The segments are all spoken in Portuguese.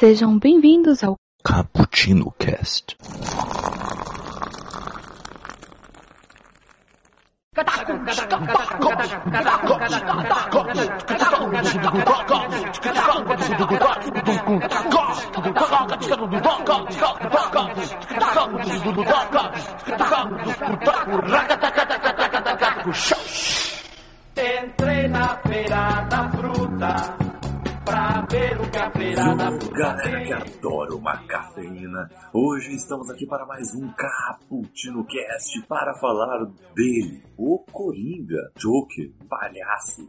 Sejam bem-vindos ao Cappuccino Cast. Entrei na feira da fruta pra ver o Galera que adora uma cafeína, hoje estamos aqui para mais um Cappuccino Cast para falar dele, o Coringa, Joker, palhaço.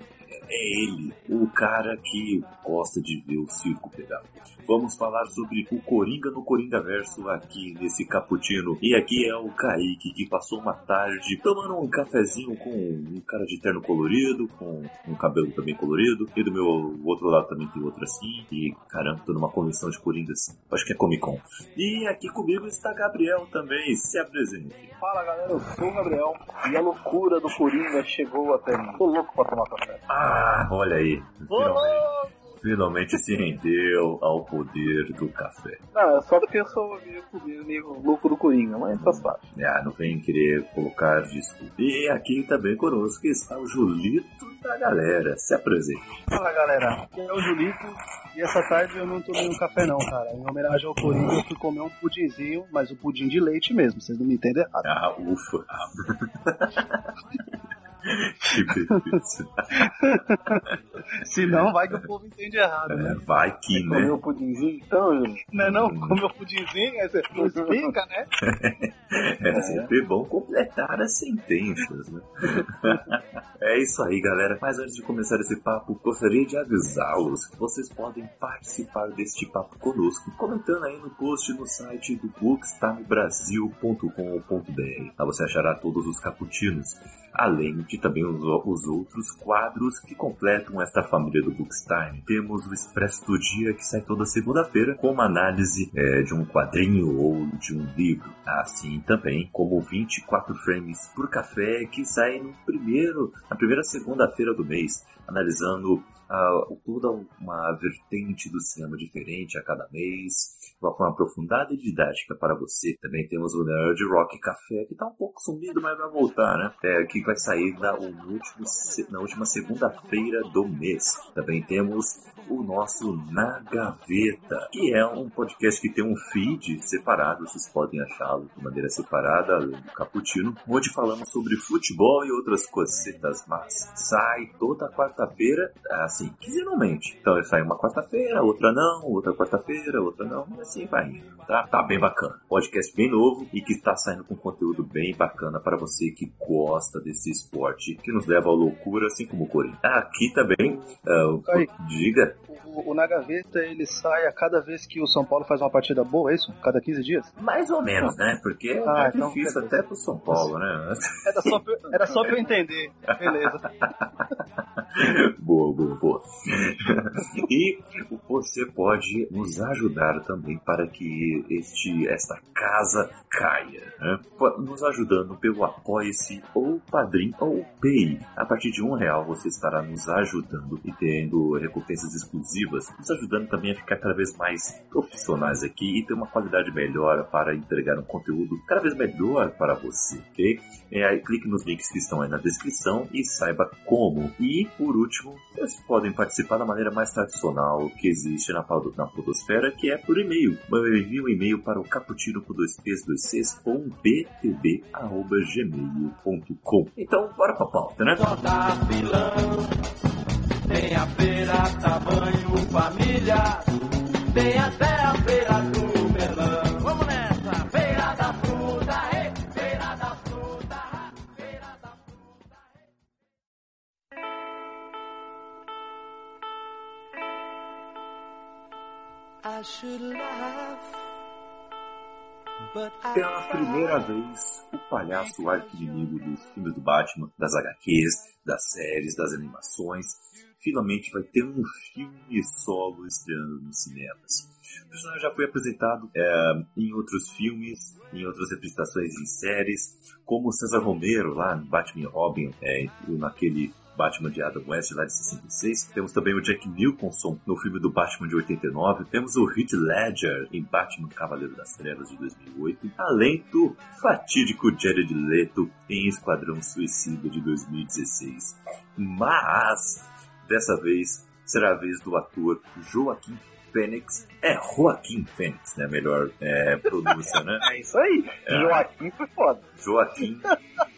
É ele, o cara que gosta de ver o circo pegar. Vamos falar sobre o Coringa no Coringa Verso aqui nesse cappuccino. E aqui é o Kaique que passou uma tarde tomando um cafezinho com um cara de terno colorido, com um cabelo também colorido. E do meu outro lado também tem outro assim. E caramba, tô numa convenção de Coringas. Acho que é Comic Con. E aqui comigo está Gabriel também. Se apresente. Fala galera, eu sou o Gabriel e a loucura do Coringa chegou até mim. Tô louco pra tomar café. Ah, olha aí. Ô, Finalmente, louco! Finalmente se rendeu ao poder do café. Não, é só porque eu sou meio, meio, meio louco do Coringa, mas faz parte. Ah, não vem querer colocar desculpa. E aqui também conosco está o Julito da galera. Se apresente. Fala galera, aqui é o Julito e essa tarde eu não tomei um café não, cara. Em homenagem ao Coringa eu fui comer um pudinzinho, mas o pudim de leite mesmo, vocês não me entendem errado. Ah, ufa. que beleza. Se não, vai que o povo entende errado, É, né? vai que, né? Comeu pudinzinho então, Julito? Não é não? Comeu pudinzinho, aí você explica, né? É sempre bom completar as sentenças, né? é isso aí, galera. Mas antes de começar esse papo, gostaria de avisá-los que vocês podem participar deste papo conosco, comentando aí no post no site do bookstimebrasil.com.br. Lá você achará todos os caputinos, além de também os, os outros quadros que completam esta família do Bookstime. Temos o Expresso do Dia, que sai toda segunda-feira, com uma análise é, de um quadrinho ou de um livro. Assim também como 24 frames por café, que sai no primeiro, na primeira segunda-feira do mês, analisando ah, toda uma vertente do cinema diferente a cada mês, uma forma aprofundada e didática para você. Também temos o Nerd Rock Café, que está um pouco sumido, mas vai voltar, né? É, que vai sair na, último na última segunda-feira do mês. Também temos o nosso Na Gaveta, que é um podcast que tem um feed separado, vocês podem achá-lo de maneira separada, além do Caputino, onde falamos sobre futebol e outras cocetas más. Sai toda quarta-feira, assim, quinzenalmente. Então sai uma quarta-feira, outra não, outra quarta-feira, outra não, e assim vai indo, tá? Tá bem bacana. Podcast bem novo e que está saindo com conteúdo bem bacana para você que gosta desse esporte que nos leva à loucura, assim como o Corinthians. Aqui também, ah, o- Aí. diga, O, o Na Gaveta, ele sai a cada vez que o São Paulo faz uma partida boa, é isso? Cada 15 dias? Mais ou menos, né? Porque Ah, é então, difícil até pro São Paulo, né? Era só, pra, era só pra eu entender. Beleza. boa, boa, boa. e você pode nos ajudar também para que este, esta casa caia, né? Nos ajudando pelo Apoie-se ou Padrim ou Pay. A partir de um real você estará nos ajudando e tendo recompensas exclusivas, nos ajudando também a ficar cada vez mais profissionais aqui e ter uma qualidade melhor para entregar um conteúdo cada vez melhor para você, ok? É, clique nos links que estão aí na descrição e saiba como. E, por último, vocês podem participar da maneira mais tradicional que existe na, na podosfera, que é por e-mail. Eu envio um e-mail para o caputino com dois p's, dois c's, com btb, arroba gmail.com. Então, bora pra pauta, né? Tem a feira tamanho família, tem até a feira do melão. Pela primeira vez, o palhaço arqui-inimigo dos filmes do Batman, das HQs, das séries, das animações, finalmente vai ter um filme solo estreando nos cinemas. O personagem já foi apresentado é, em outros filmes, em outras representações em séries, como César Romero lá no Batman e Robin, é, naquele Batman de Adam West lá de 66. Temos também o Jack Nicholson no filme do Batman de 89. Temos o Heath Ledger em Batman Cavaleiro das Trevas de 2008. Além do fatídico Jared Leto em Esquadrão Suicida de 2016. Mas, dessa vez, será a vez do ator Joaquim Fênix. É Joaquim Fênix, né? Melhor é, pronúncia, né? É isso aí. É. Joaquim foi foda. Joaquim,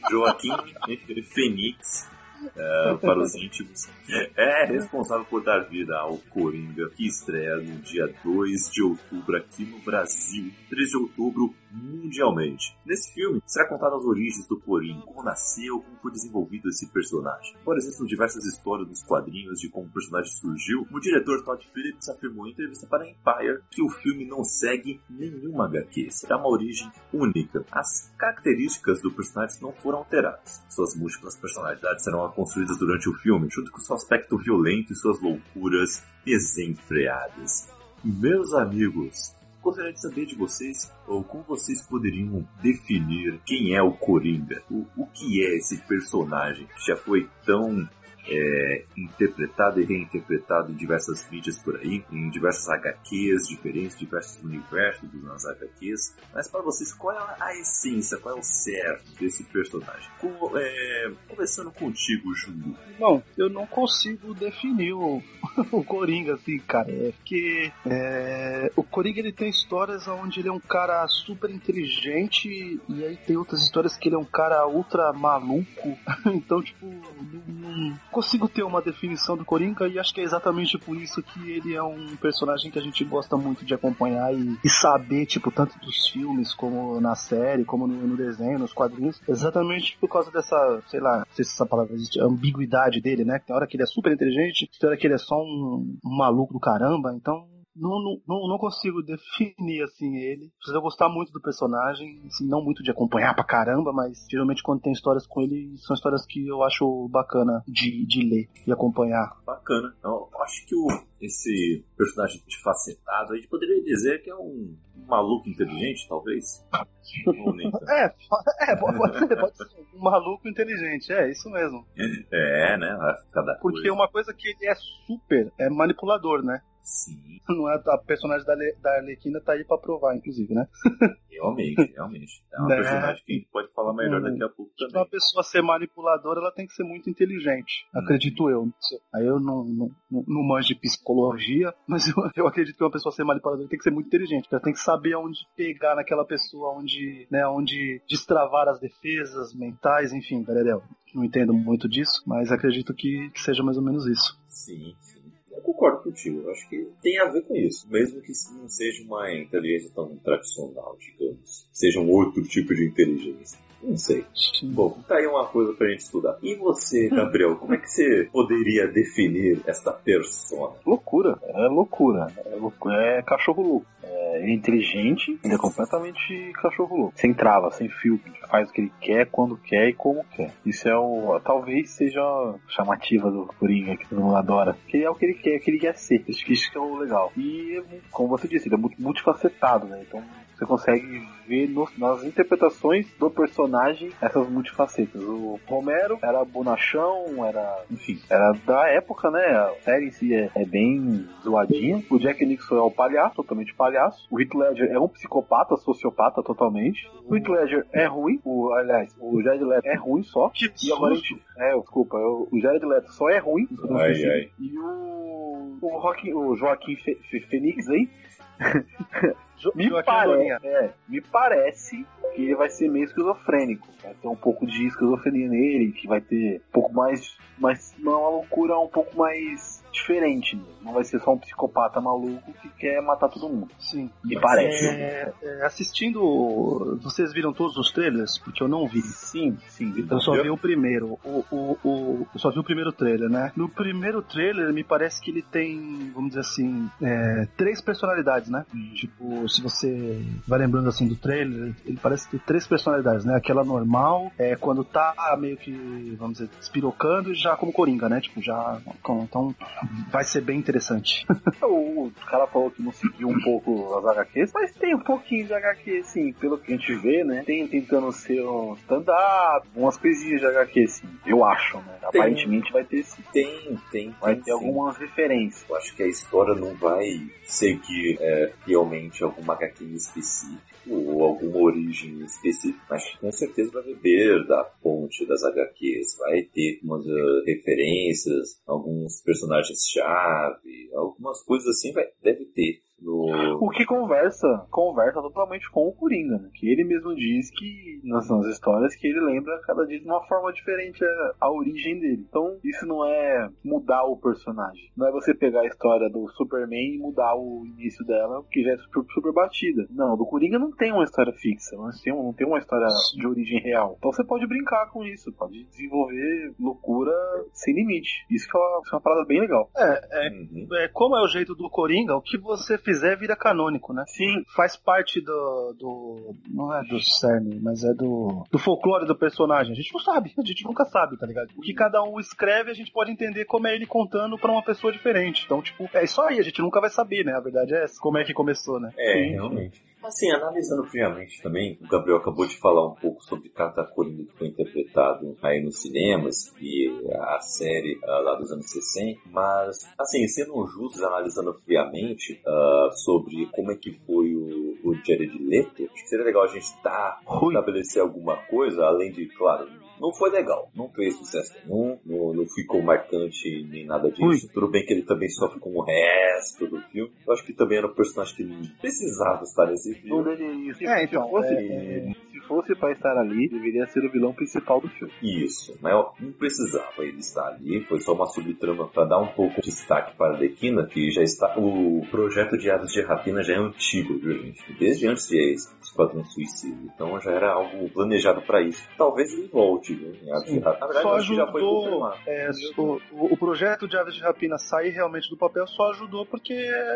Joaquim Fênix, é, para os íntimos, é responsável por dar vida ao Coringa, que estreia no dia 2 de outubro aqui no Brasil, 3 de outubro mundialmente. Nesse filme, será contada as origens do Coringa, como nasceu, como foi desenvolvido esse personagem. Por exemplo, diversas histórias nos quadrinhos de como o personagem surgiu, o diretor Todd Phillips afirmou em entrevista para a Empire que o filme não segue nenhuma HQ, será uma origem única. As características do personagem não foram alteradas. Suas múltiplas personalidades serão construídas durante o filme, junto com seu aspecto violento e suas loucuras desenfreadas. Meus amigos, gostaria de saber de vocês, ou como vocês poderiam definir quem é o Coringa? O, o que é esse personagem que já foi tão é, interpretado e reinterpretado em diversas mídias por aí, em diversas HQs diferentes, diversos universos nas HQs. Mas para vocês, qual é a essência, qual é o cerne desse personagem? Com, é, começando contigo, Júlio. Bom, eu não consigo definir o, o Coringa assim, cara. É porque é, o Coringa ele tem histórias onde ele é um cara super inteligente e aí tem outras histórias que ele é um cara ultra maluco. então, tipo, não consigo ter uma definição do Coringa e acho que é exatamente por isso que ele é um personagem que a gente gosta muito de acompanhar e, e saber, tipo, tanto dos filmes como na série, como no, no, desenho, nos quadrinhos, exatamente por causa dessa, sei lá, não sei se essa palavra existe, ambiguidade dele, né? Tem hora que ele é super inteligente, tem hora que ele é só um, um maluco do caramba, então não, não, não consigo definir assim ele. Precisa gostar muito do personagem, assim, não muito de acompanhar pra caramba, mas geralmente quando tem histórias com ele, são histórias que eu acho bacana de, de ler e acompanhar. Bacana. Eu acho que o, esse personagem facetado, a gente poderia dizer que é um maluco inteligente, talvez? é, é, pode ser, pode ser. Um maluco inteligente, é isso mesmo. É, né? Cada Porque coisa. uma coisa que ele é super é manipulador, né? Sim. Não é a personagem da, Le, da Arlequina tá aí pra provar, inclusive, né? Realmente, realmente. É uma Né? personagem que a gente pode falar melhor Hum. daqui a pouco Pra também. uma pessoa ser manipuladora, ela tem que ser muito inteligente. Hum. Acredito eu. Aí eu não, não, não, não manjo de psicologia, mas eu, eu acredito que uma pessoa ser manipuladora tem que ser muito inteligente. Ela tem que saber onde pegar naquela pessoa, onde, né, onde destravar as defesas mentais, enfim, Garedel. Não entendo muito disso, mas acredito que, que seja mais ou menos isso. Sim, sim. Concordo contigo. Acho que tem a ver com isso. Mesmo que não seja uma inteligência tão tradicional, digamos. Seja um outro tipo de inteligência. Não sei. Bom, tá aí uma coisa pra gente estudar. E você, Gabriel, como é que você poderia definir esta persona? Loucura, é loucura. É, loucura, é cachorro louco. É, ele é inteligente, ele é completamente cachorro louco. Sem trava, sem filtro. Faz o que ele quer, quando quer e como quer. Isso é o. Talvez seja a chamativa do Coringa, que todo mundo adora. Que é o que ele quer, que ele quer ser. Acho que isso que é o legal. E, como você disse, ele é muito multifacetado, né? Então você consegue ver no- nas interpretações do personagem essas multifacetas. O Romero era bonachão, era, enfim, era da época, né? A série em si é, é bem zoadinha. O Jack Nixon é o palhaço, totalmente palhaço. O Heath Ledger é um psicopata, sociopata totalmente. O Heath Ledger é ruim, o, aliás, o Jared Leto é ruim só. Que E agora a gente, é, desculpa, o o Jared Leto só é ruim. Ai, ai. E o, o, Joaquim, o Joaquim Fe, Fe- Fênix aí, me, pare- Bolinha. é, me parece que ele vai ser meio esquizofrênico. Vai ter um pouco de esquizofrenia nele, que vai ter um pouco mais. não é uma loucura um pouco mais diferente. né? Não vai ser só um psicopata maluco que quer matar todo mundo. Sim. Me parece. É, é, assistindo. Vocês viram todos os trailers? Porque eu não vi. Sim, sim. Eu só vi o primeiro. O, o, o, eu só vi o primeiro trailer, né? No primeiro trailer, me parece que ele tem, vamos dizer assim, é, três personalidades, né? Tipo, se você vai lembrando assim do trailer, ele parece ter três personalidades, né? Aquela normal, é quando tá meio que, vamos dizer, despirocando e já como Coringa, né? Tipo, já. Então, vai ser bem interessante. O, cara falou que não seguiu um pouco as HQs, mas tem um pouquinho de HQ, sim, pelo que a gente vê, né? Tem tentando ser um stand-up, umas coisinhas de HQ, sim. Eu acho, né? Tem. Aparentemente vai ter sim. Tem, tem. Vai tem ter sim. algumas referências. Eu acho que a história não vai seguir é, fielmente alguma HQ em específico ou alguma origem específica, mas com certeza vai beber da fonte das HQs, vai ter umas eh, referências, alguns personagens-chave, algumas coisas assim, vai, deve ter. No... O que conversa, conversa totalmente com o Coringa, né? Que ele mesmo diz que, nas, nas histórias, que ele lembra cada dia de uma forma diferente a, a origem dele. Então, isso não é mudar o personagem. Não é você pegar a história do Superman e mudar o início dela, que já é super, super batida. Não, do Coringa não tem uma história fixa, não tem, não tem uma história de origem real. Então você pode brincar com isso, pode desenvolver loucura sem limite. Isso que é uma, isso é uma parada bem legal. É, é, Uhum. é, como é o jeito do Coringa, o que você fizer vira canônico, né? Sim, Faz parte do. do não é do cerne, mas é do. do folclore do personagem. A gente não sabe, a gente nunca sabe, tá ligado? O que cada um escreve, a gente pode entender como é ele contando pra uma pessoa diferente. Então, tipo, é isso aí, a gente nunca vai saber, né? A verdade é essa, como é que começou, né? É, realmente. Assim, analisando friamente também, o Gabriel acabou de falar um pouco sobre cada Coringa que foi interpretado aí nos cinemas e a série ah, lá dos anos 60, mas, assim, sendo justos, analisando friamente ah, sobre como é que foi o, o Jared Leto, acho que seria legal a gente tá, estabelecer alguma coisa, além de, claro, não foi legal, não fez sucesso nenhum, não, não ficou marcante nem nada disso. Tudo bem que ele também sofre com o resto do filme. Eu acho que também era um personagem que não precisava estar nesse não filme. deveria. Se, É, então, é, se fosse pra estar ali, deveria ser o vilão principal do filme. Isso, mas ó, não precisava ele estar ali, foi só uma subtrama para dar um pouco de destaque para a Arlequina, que já está. O projeto de Aves de Rapina já é antigo, viu, gente? Desde antes de Esquadrão Suicida. Então já era algo planejado para isso. Talvez ele volte, viu? Em Aves de Rapina. Na verdade, Só eu acho que já foi ajudou. confirmado. É, o, o- o projeto de Aves de Rapina sair realmente do papel só ajudou porque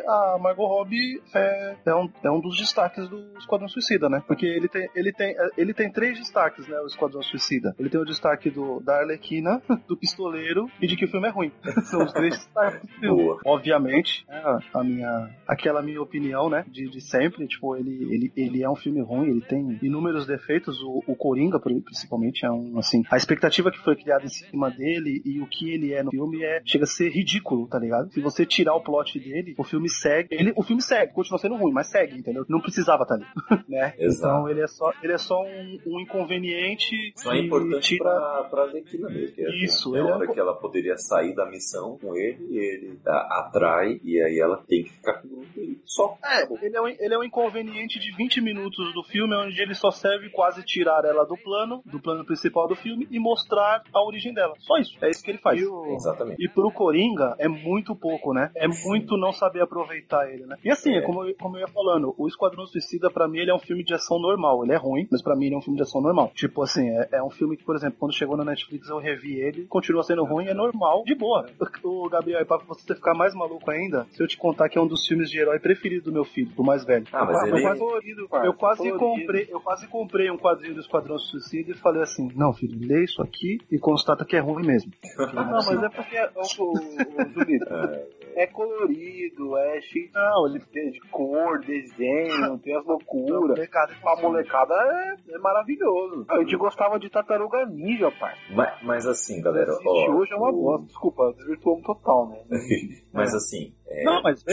a Margot Robbie é, é, um, é um dos destaques do Esquadrão Suicida, né? Porque ele tem, ele tem, ele tem três destaques, né? O Esquadrão Suicida. Ele tem o destaque do, da Arlequina, do Pistoleiro e de que o filme é ruim. São os três destaques do filme. Boa. Obviamente, é a minha, aquela minha opinião, né? De, de sempre, tipo, ele, ele, ele é um filme ruim, ele tem inúmeros defeitos. O, o Coringa, pri- principalmente, é um, assim, a expectativa que foi criada em cima dele e o que ele é no filme é, chega a ser ridículo, tá ligado? Se você tirar o plot dele, o filme segue, ele, o filme segue, continua sendo ruim, mas segue, entendeu? Não precisava estar ali, né? Exato. Então ele é só, ele é só um, um inconveniente Só é importante tira- pra, pra Arlequina mesmo. que é- Isso, é a ele é hora um- que ela poderia sair da missão com ele, ele a- atrai, e aí ela tem que ficar com o grupo e só. É, ele é, um, ele é um inconveniente de 20 minutos do filme, onde ele só serve quase tirar ela do plano, do plano principal do filme, e mostrar a origem dela. Só isso. É isso que ele faz. E o- Exatamente. E pro Coringa é muito pouco, né? É muito não saber aproveitar ele, né? E assim, É. é. como, eu, como eu ia falando, o Esquadrão Suicida, pra mim, ele é um filme de ação normal. Ele é ruim, mas pra mim ele é um filme de ação normal. Tipo assim, é, é um filme que, por exemplo, quando chegou na Netflix eu revi ele, continua sendo ruim, é normal, de boa. O Gabriel, e pra você ficar mais maluco ainda, se eu te contar que é um dos filmes de herói preferido do meu filho, do mais velho. Ah, mas eu, ele- quase, colorido, parça, eu quase colorido. comprei, eu quase comprei um quadrinho do Esquadrão Suicida e falei assim, não, filho, lê isso aqui e constata que é ruim mesmo. Não, mas é porque o, o, Julito, é colorido, é cheio Não, ele de, de cor, desenho, tem as loucuras. molecada, A molecada é, é maravilhoso. A gente gostava de tartaruga ninja, pai. Mas, mas assim, galera, ó. hoje é uma o- bosta. Desculpa, desvirtuamos total, né? Mas assim, é, Não, mas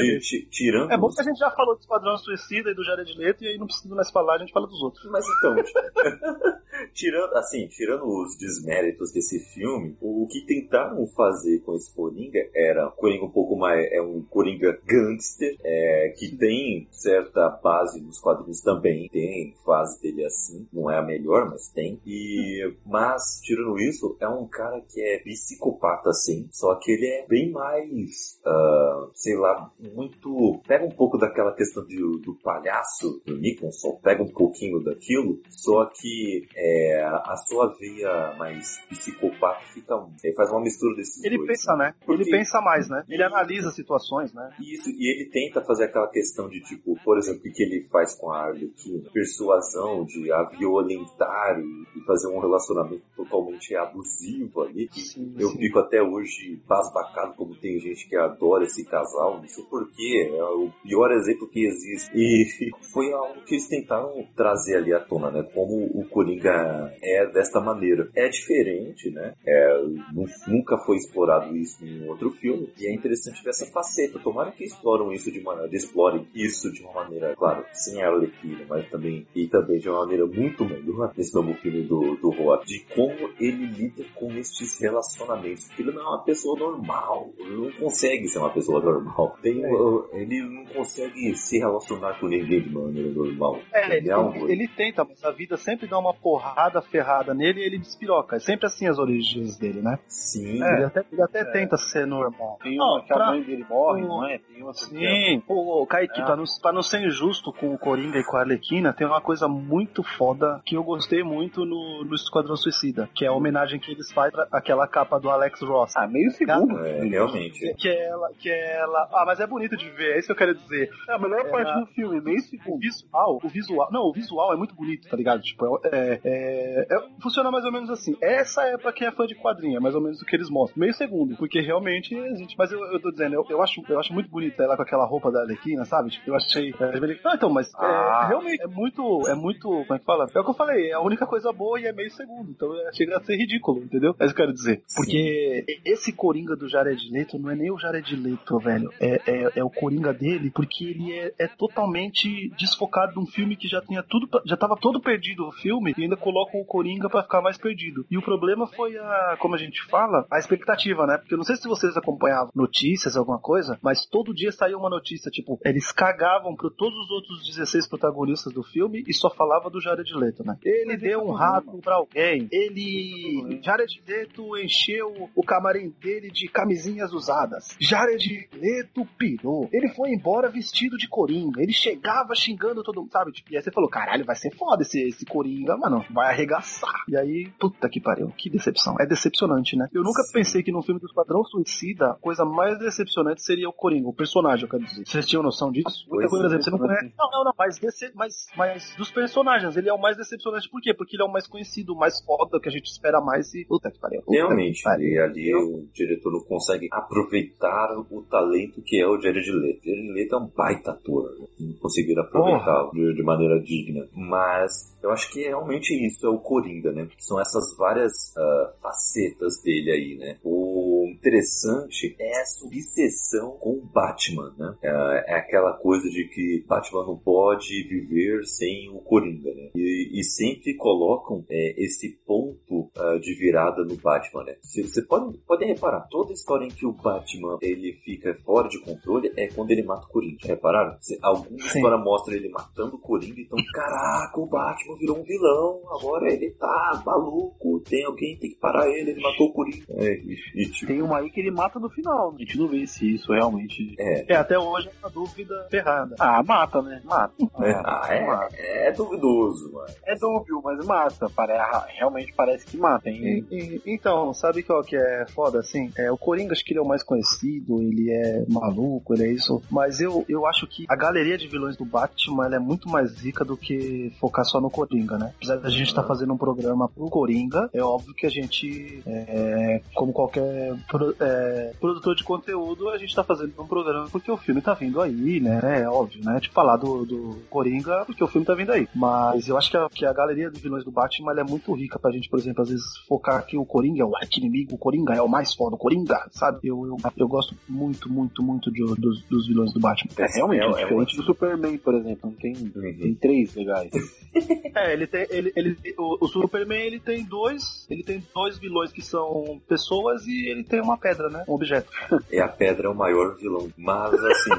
tirando. É bom que a gente já falou do Esquadrão Suicida e do Jared Leto e aí não precisa mais falar, a gente fala dos outros. Mas então, tirando, assim, tirando os desméritos desse filme, o que tentaram fazer com esse Coringa era um Coringa um pouco mais, é um Coringa gangster, é, que tem certa base nos quadrinhos também, tem fase dele assim, não é a melhor, mas tem. E, mas, tirando isso, é um cara que é psicopata sim, só que ele é bem mais, ah, sei lá, muito, pega um pouco daquela questão de, do palhaço do Nicholson, pega um pouquinho daquilo, só que é, a sua veia mais psicopata fica. É, faz uma mistura desses Ele dois. pensa, né? Porque- Ele pensa mais, né? Ele analisa situações, né? Isso, e ele tenta fazer aquela questão de tipo, por exemplo, o que ele faz com a Arlequina? Persuasão de a violentar e, fazer um relacionamento totalmente abusivo ali. Que Sim, eu sim. fico até hoje basbacado como tem gente que adora esse casal, não sei porquê, é o pior exemplo que existe. E foi algo que eles tentaram trazer ali à tona, né? Como o Coringa é desta maneira. É diferente, né? É, nu- nunca foi explorado isso em outro filme. E é interessante ver essa faceta. Tomara que exploram isso de explorem isso de uma maneira, claro, sem a Arlequina, mas também e também de uma maneira muito melhor nesse novo filme do, do Roa, de como ele lida com estes relacionamentos. Porque ele não é uma pessoa normal. Ele não consegue ser uma pessoa normal. Tem, uh, ele não consegue se relacionar com ninguém de maneira normal. É, ele, é um- ele- ele tenta, mas a vida sempre dá uma porrada ferrada nele e ele despiroca. É sempre assim as origens dele, né? Sim, Ele até, ele até É. tenta ser normal. Tem Não, uma que a pra- mãe dele morre, o- não é? Tem uma assim que é- Sim, ô, ô, Kaique, É. pra, não, pra não ser injusto com o Coringa e com a Arlequina, tem uma coisa muito foda que eu gostei muito no, no Esquadrão Suicida, que é a homenagem que eles fazem pra aquela capa do Alex Ross. Ah, meio segundo. é, realmente. Que, que é ela, que é ela. Ah, mas é bonito de ver, é isso que eu quero dizer. É a melhor É, parte do filme, meio O segundo. visual, o visual, não, o visual é muito bonito, tá ligado? Tipo, é, é- é- funciona mais ou menos assim. Essa é pra quem é fã de quadrinho, é mais ou menos o que eles mostram. Meio segundo, porque realmente existe. Mas eu, eu tô dizendo, eu, eu acho, eu acho muito bonita ela com aquela roupa da Arlequina, sabe? Tipo, eu achei. É, não, então, mas é, Ah. realmente é muito, é muito, como é que fala? É o que eu falei, é a única coisa boa e é meio segundo. Então é, chega a ser ridículo, entendeu? É isso que eu quero dizer. Porque esse Coringa do Jared Leto não é nem o Jared Leto, velho. É, é, é o Coringa dele, porque ele é, é totalmente desfocado de um filme que já tinha tudo, já tava todo perdido o filme e ainda colocam o Coringa pra ficar mais perdido. E o problema foi a, como a gente fala, a expectativa, né? Porque eu não sei se vocês acompanhavam notícias, alguma coisa, mas todo dia saía uma notícia, tipo, eles cagavam pra todos os outros 16 protagonistas do filme e só falava do Jared Leto, né? Ele deu um rato pra alguém, ele. Jared Leto encheu o camarim dele de camisinhas usadas. Jared Leto pirou. Ele foi embora vestido de coringa. Ele chegava xingando todo mundo, sabe? Tipo, e aí você falou: caralho, vai ser foda esse, esse coringa, mano. Vai arregaçar. E aí, puta que pariu. Que decepção. É decepcionante, né? Eu nunca Sim. pensei que no filme do Esquadrão Suicida, a coisa mais decepcionante seria o coringa, o personagem, eu quero dizer. Vocês tinham noção disso? Por é. exemplo, você não conhece. Não, não, não. Mas, desse, mas, mas dos personagens, ele é o mais decepcionante. Por quê? Porque ele é o mais conhecido, o mais foda, que a gente espera mais e. Puta que pariu. Puta Realmente, que pariu. e ali o diretor não consegue aproveitar o talento que é o Jared Leto. Jared Leto é um baita ator, né? não conseguir aproveitá-lo de, de maneira digna. Mas eu acho que realmente isso é o Coringa, né? São essas várias ah, facetas dele aí, né? O interessante é essa obsessão com o Batman, né? É, é aquela coisa de que Batman não pode viver sem o Coringa, né? E, e sempre colocam é, esse ponto ah, de virada no Batman, né? Se você pode, pode reparar, toda história em que o Batman ele fica fora de controle é quando ele mata o Coringa. Repararam? Se, alguma Sim. história mostra ele matando o Coringa, então, caraca, o Batman virou um vilão, agora ele tá maluco, tem alguém tem que parar ele, ele matou o Coringa. É, e, e, tipo, Tem uma aí que ele mata no final. A gente não vê se isso realmente. é, É, até hoje é uma dúvida ferrada. Ah, mata, né? Mata. ah, mata. é, é duvidoso, mano. É dúbio, mas mata. Pare- Realmente parece que mata, hein? E- e- então, sabe qual que é foda, assim? É, o Coringa acho que ele é o mais conhecido, ele é maluco, ele é isso. Mas eu, eu acho que a galeria de vilões do Batman ela é muito mais rica do que focar só no Coringa, né? Apesar da gente estar fazendo um programa pro Coringa, é óbvio que a gente, é, como qualquer pro- é, produtor de conteúdo, a gente tá fazendo um programa porque o filme tá vindo aí, né? É óbvio, né? Tipo, falar do, do Coringa porque o filme tá vindo aí. Mas eu acho que a, que a galeria de vilões do Batman ela é muito rica pra gente, por exemplo, às vezes focar que o Coringa é o arqui-inimigo, o Coringa é o mais foda, o Coringa, sabe? Eu, eu, eu gosto muito, muito, muito de, dos, dos vilões do Batman. É realmente É, é diferente ótimo. do Superman, por exemplo. Não tem, Uhum. tem três legais. É, ele tem. Ele, ele, o, o Superman ele tem dois. Ele tem dois vilões que são pessoas e ele tem uma pedra, né? Um objeto. É a pedra é o maior vilão. Mas assim.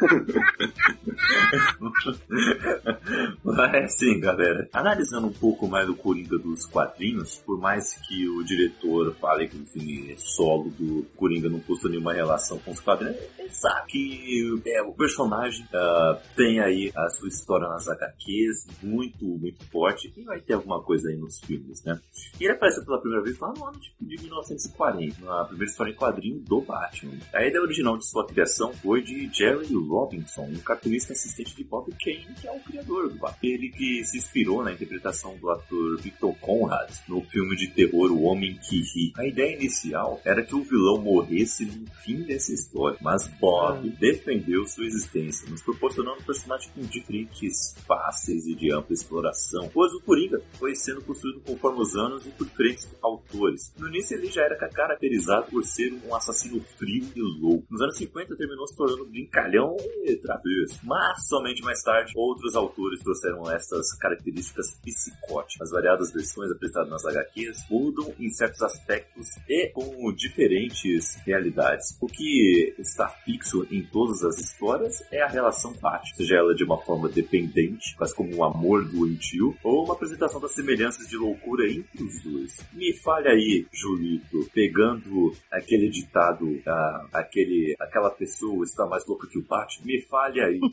Mas assim, galera. Analisando um pouco mais o Coringa dos quadrinhos, por mais que o diretor fale que o filme é solo do Coringa não possui nenhuma relação com os quadrinhos, é começar, que é, o personagem ah, tem aí a sua história nas HQs, muito, muito forte, e vai ter alguma coisa aí nos filmes, né? E ele apareceu pela primeira vez lá no ano tipo, de 1940, na primeira história em quadrinho do Batman. A ideia original de sua criação foi de Jerry Robinson, um cartunista assistente de Bob Kane, que é o criador do Batman. Ele que se inspirou na interpretação do ator Victor Conrad no filme de terror O Homem que Ri. A ideia inicial era que o vilão morresse no fim dessa história, mas Bob defendeu sua existência, nos proporcionando um personagem com diferentes faces e de ampla exploração, pois o Coringa foi sendo construído conforme os anos e por diferentes autores. No início ele já era caracterizado por ser um assassino frio e louco. Nos anos 50 terminou se tornando brincalhão e travesso, mas somente mais tarde outros autores trouxeram essas características psicóticas. As variadas versões apresentadas nas HQs mudam em certos aspectos e com diferentes realidades. O que está fixo em todas as histórias é a relação Batman, seja ela de uma forma dependente, quase como um amor doentio, ou uma apresentação das semelhanças de loucura entre os dois. Me fale aí, Julito, pegando aquele ditado, ah, aquele, aquela pessoa está mais louca que o Batman, me fale aí.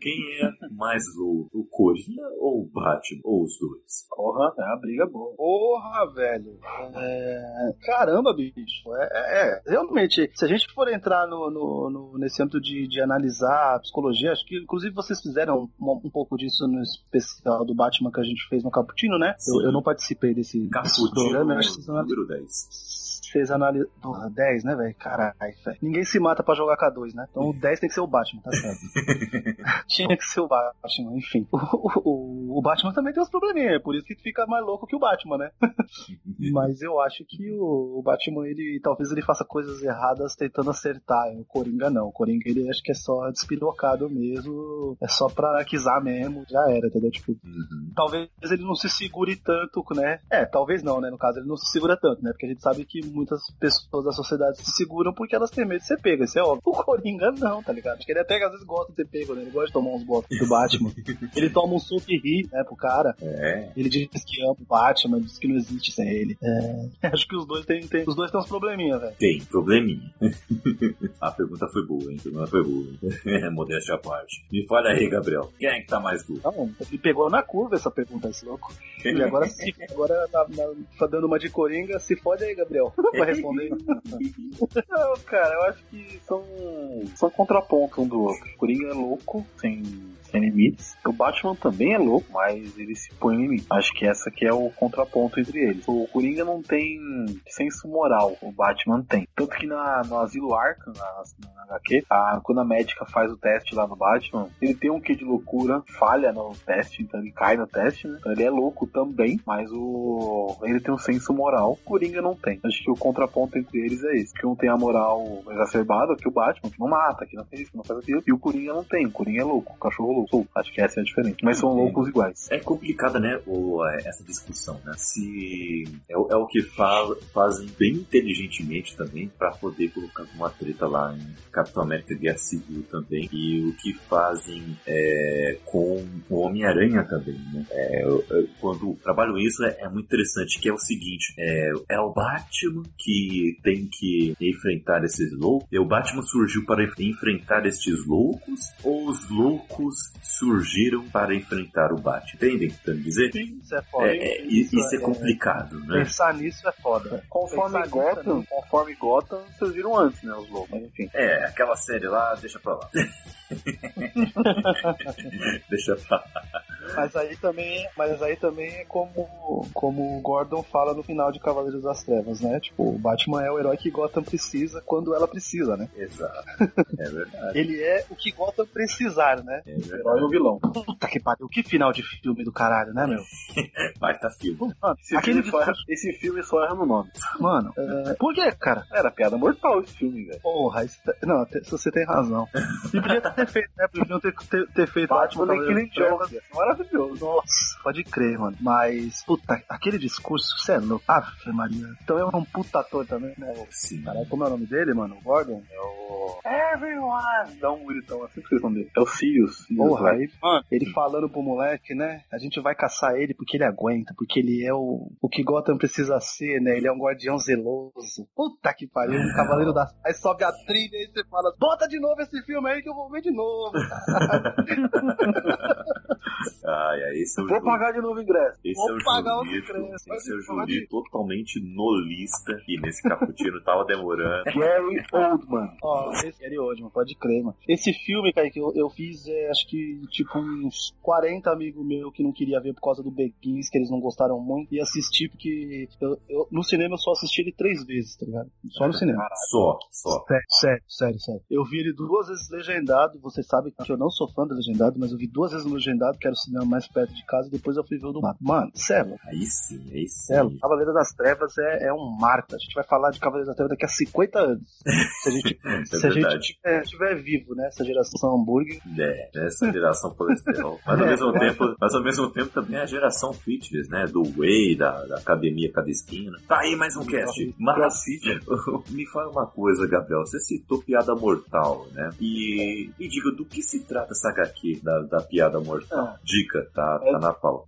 Quem é mais louco, o Coringa ou o Batman? Ou os dois? Porra, é uma briga boa. Porra, velho. É, Caramba, bicho. É, é- é. Realmente, se a gente for entrar no, no- no- nesse âmbito de, de analisar a psicologia, acho que inclusive vocês fizeram um, um pouco disso no especial do Batman que a gente fez no Caputino, né? Eu, eu não participei desse, desse Caputino programa, que vocês analisaram. número 10. Vocês analisam. Porra, 10, né, velho? Caralho, velho. Ninguém se mata pra jogar K2, né? Então o 10 tem que ser o Batman, tá certo? Tinha que ser o Batman, enfim. O, o- o Batman também tem uns probleminha, é por isso que fica mais louco que o Batman, né? Mas eu acho que o, o Batman, ele talvez ele faça coisas erradas tentando acertar. O Coringa não. O Coringa, ele acho que é só despirocado mesmo. É só pra anarquizar mesmo. Já era, entendeu? Tipo, Uhum. talvez ele não se segure tanto, né? É, talvez não, né? No caso, ele não se segura tanto, né? Porque a gente sabe que muitas pessoas da sociedade se seguram porque elas têm medo de ser pegas, isso é óbvio. O Coringa não, tá ligado? Acho que ele até às vezes gosta de ser pego, né? Ele gosta de tomar uns golpes do Batman. ele toma um soco e ri, né, pro cara. É. Ele diz que ama o Batman, diz que não existe sem ele. É, acho que os dois têm, têm- os dois têm uns probleminha, velho. Tem, probleminha. a pergunta foi boa, hein? A pergunta foi boa. Modéstia à parte. Me fala aí, Gabriel. Quem é que tá mais louco? Não, ele pegou na curva essa pergunta, esse louco. E agora, se, agora tá, tá- tá dando uma de Coringa, se fode aí, Gabriel. Vai responder. Não, cara, eu acho que são, são contrapontos um do outro. O Coringa é louco, sem, sem limites. O Batman também é louco, mas ele se põe em limite. Acho que essa que é o contraponto entre eles. O Coringa não tem senso moral, o Batman tem. Tanto que na, no Asilo Arkham, na, na HQ, a, quando a médica faz o teste lá no Batman, ele tem um quê de loucura, falha no teste, então ele cai no teste, né? Então ele é louco também, mas o ele tem um senso moral. O Coringa não tem. Acho que o contraponto entre eles é esse. Que um tem a moral exacerbada, que o Batman, que não mata, que não faz isso, que não faz aquilo. E o Coringa não tem. O Coringa é louco, o cachorro louco. Louco. Acho que essa é a diferença. Mas são loucos iguais. É complicada, né, o, é, essa discussão, né? Se é, o- é o que fa- fazem bem inteligentemente também pra poder colocar uma treta lá em Capitão América Guerra Civil também e o que fazem é, com o Homem-Aranha também, né? É, quando trabalham isso é, é muito interessante que é o seguinte, é, é o Batman que tem que enfrentar esses loucos, e o Batman surgiu para enf- enfrentar estes loucos ou os loucos surgiram para enfrentar o Batman? Entendem o que eu dizer? Isso é foda. É, é, i- isso é complicado, né? Pensar nisso é foda. Conforme Pensar Gotham, nisso conforme Gotham, vocês viram antes, né? Os loucos. Enfim. É, aquela série lá, deixa pra lá. deixa pra lá. Mas aí também, mas aí também é como, como o Gordon fala no final de Cavaleiros das Trevas, né? Tipo, o Batman é o herói que Gotham precisa quando ela precisa, né? Exato. É verdade. Ele é o que Gotham precisar, né? É O herói verdade. e o vilão. Puta que pariu, que final de filme do caralho, né, meu? Baita filme. Mano, Esse, aquele filme só esse filme só erra no nome. mano, é, por que, cara? Era piada mortal esse filme, velho. Porra, isso tá- não, te- você tem razão. E podia ter feito, né? Podiam ter, ter, ter feito Batman nem Killing das Trevas. Joke. Maravilhoso. maravilhoso. Nossa, pode crer, mano. Mas, puta, aquele discurso, você é louco. Ave Maria. Então é um puta ator também, né? Sim. Caralho, como é o nome dele, mano? O Gordon? É o. Everyone! Dá um gritão assim que vocês vão ver. É o Sirius. Porra, aí, mano, ele falando pro moleque, né? A gente vai caçar ele porque ele aguenta, porque ele é o, o que Gotham precisa ser, né? Ele é um guardião zeloso. Puta que pariu, um cavaleiro da. Aí sobe a trilha e você fala: bota de novo esse filme aí que eu vou ver de novo. Ai, ai, esse é o Vou Júlio. pagar de novo o ingresso. Esse Vou é o pagar os Julito. ingressos. Esse é o Julito totalmente nolista. E nesse cappuccino tava demorando. Gary Oldman. Ó, esse Gary Oldman, pode crer, mano. Esse filme, cara, que eu, eu fiz, é, acho que, tipo, uns 40 amigos meus que não queria ver por causa do Beguins, que eles não gostaram muito, e assisti porque eu, eu- no cinema eu só assisti ele três vezes, tá ligado? Só no cinema. Só, só. Sério, sério, sério, sério. Eu vi ele duas vezes legendado, vocês sabem que eu não sou fã do legendado, mas eu vi duas vezes no legendado, que era o cinema mais perto de casa, e depois eu fui ver o do Mato. Mano, sério, Aí sim, aí sim. Celo, Cavaleiro das Trevas é, é um marco. A gente vai falar de Cavaleiro das Trevas daqui a 50 anos. Se a gente, É se a gente verdade. tiver, tiver vivo, né? Essa geração hambúrguer. É, essa geração colesterol. Mas ao É, mesmo é. tempo, mas ao mesmo tempo também é a geração fitness, né? Do Whey, da, da academia cada esquina. Tá aí mais um cast. Mas me fala uma coisa, Gabriel. Você citou piada mortal, né? E me diga do que se trata essa HQ da, da piada mortal. Dica, tá, tá na pauta.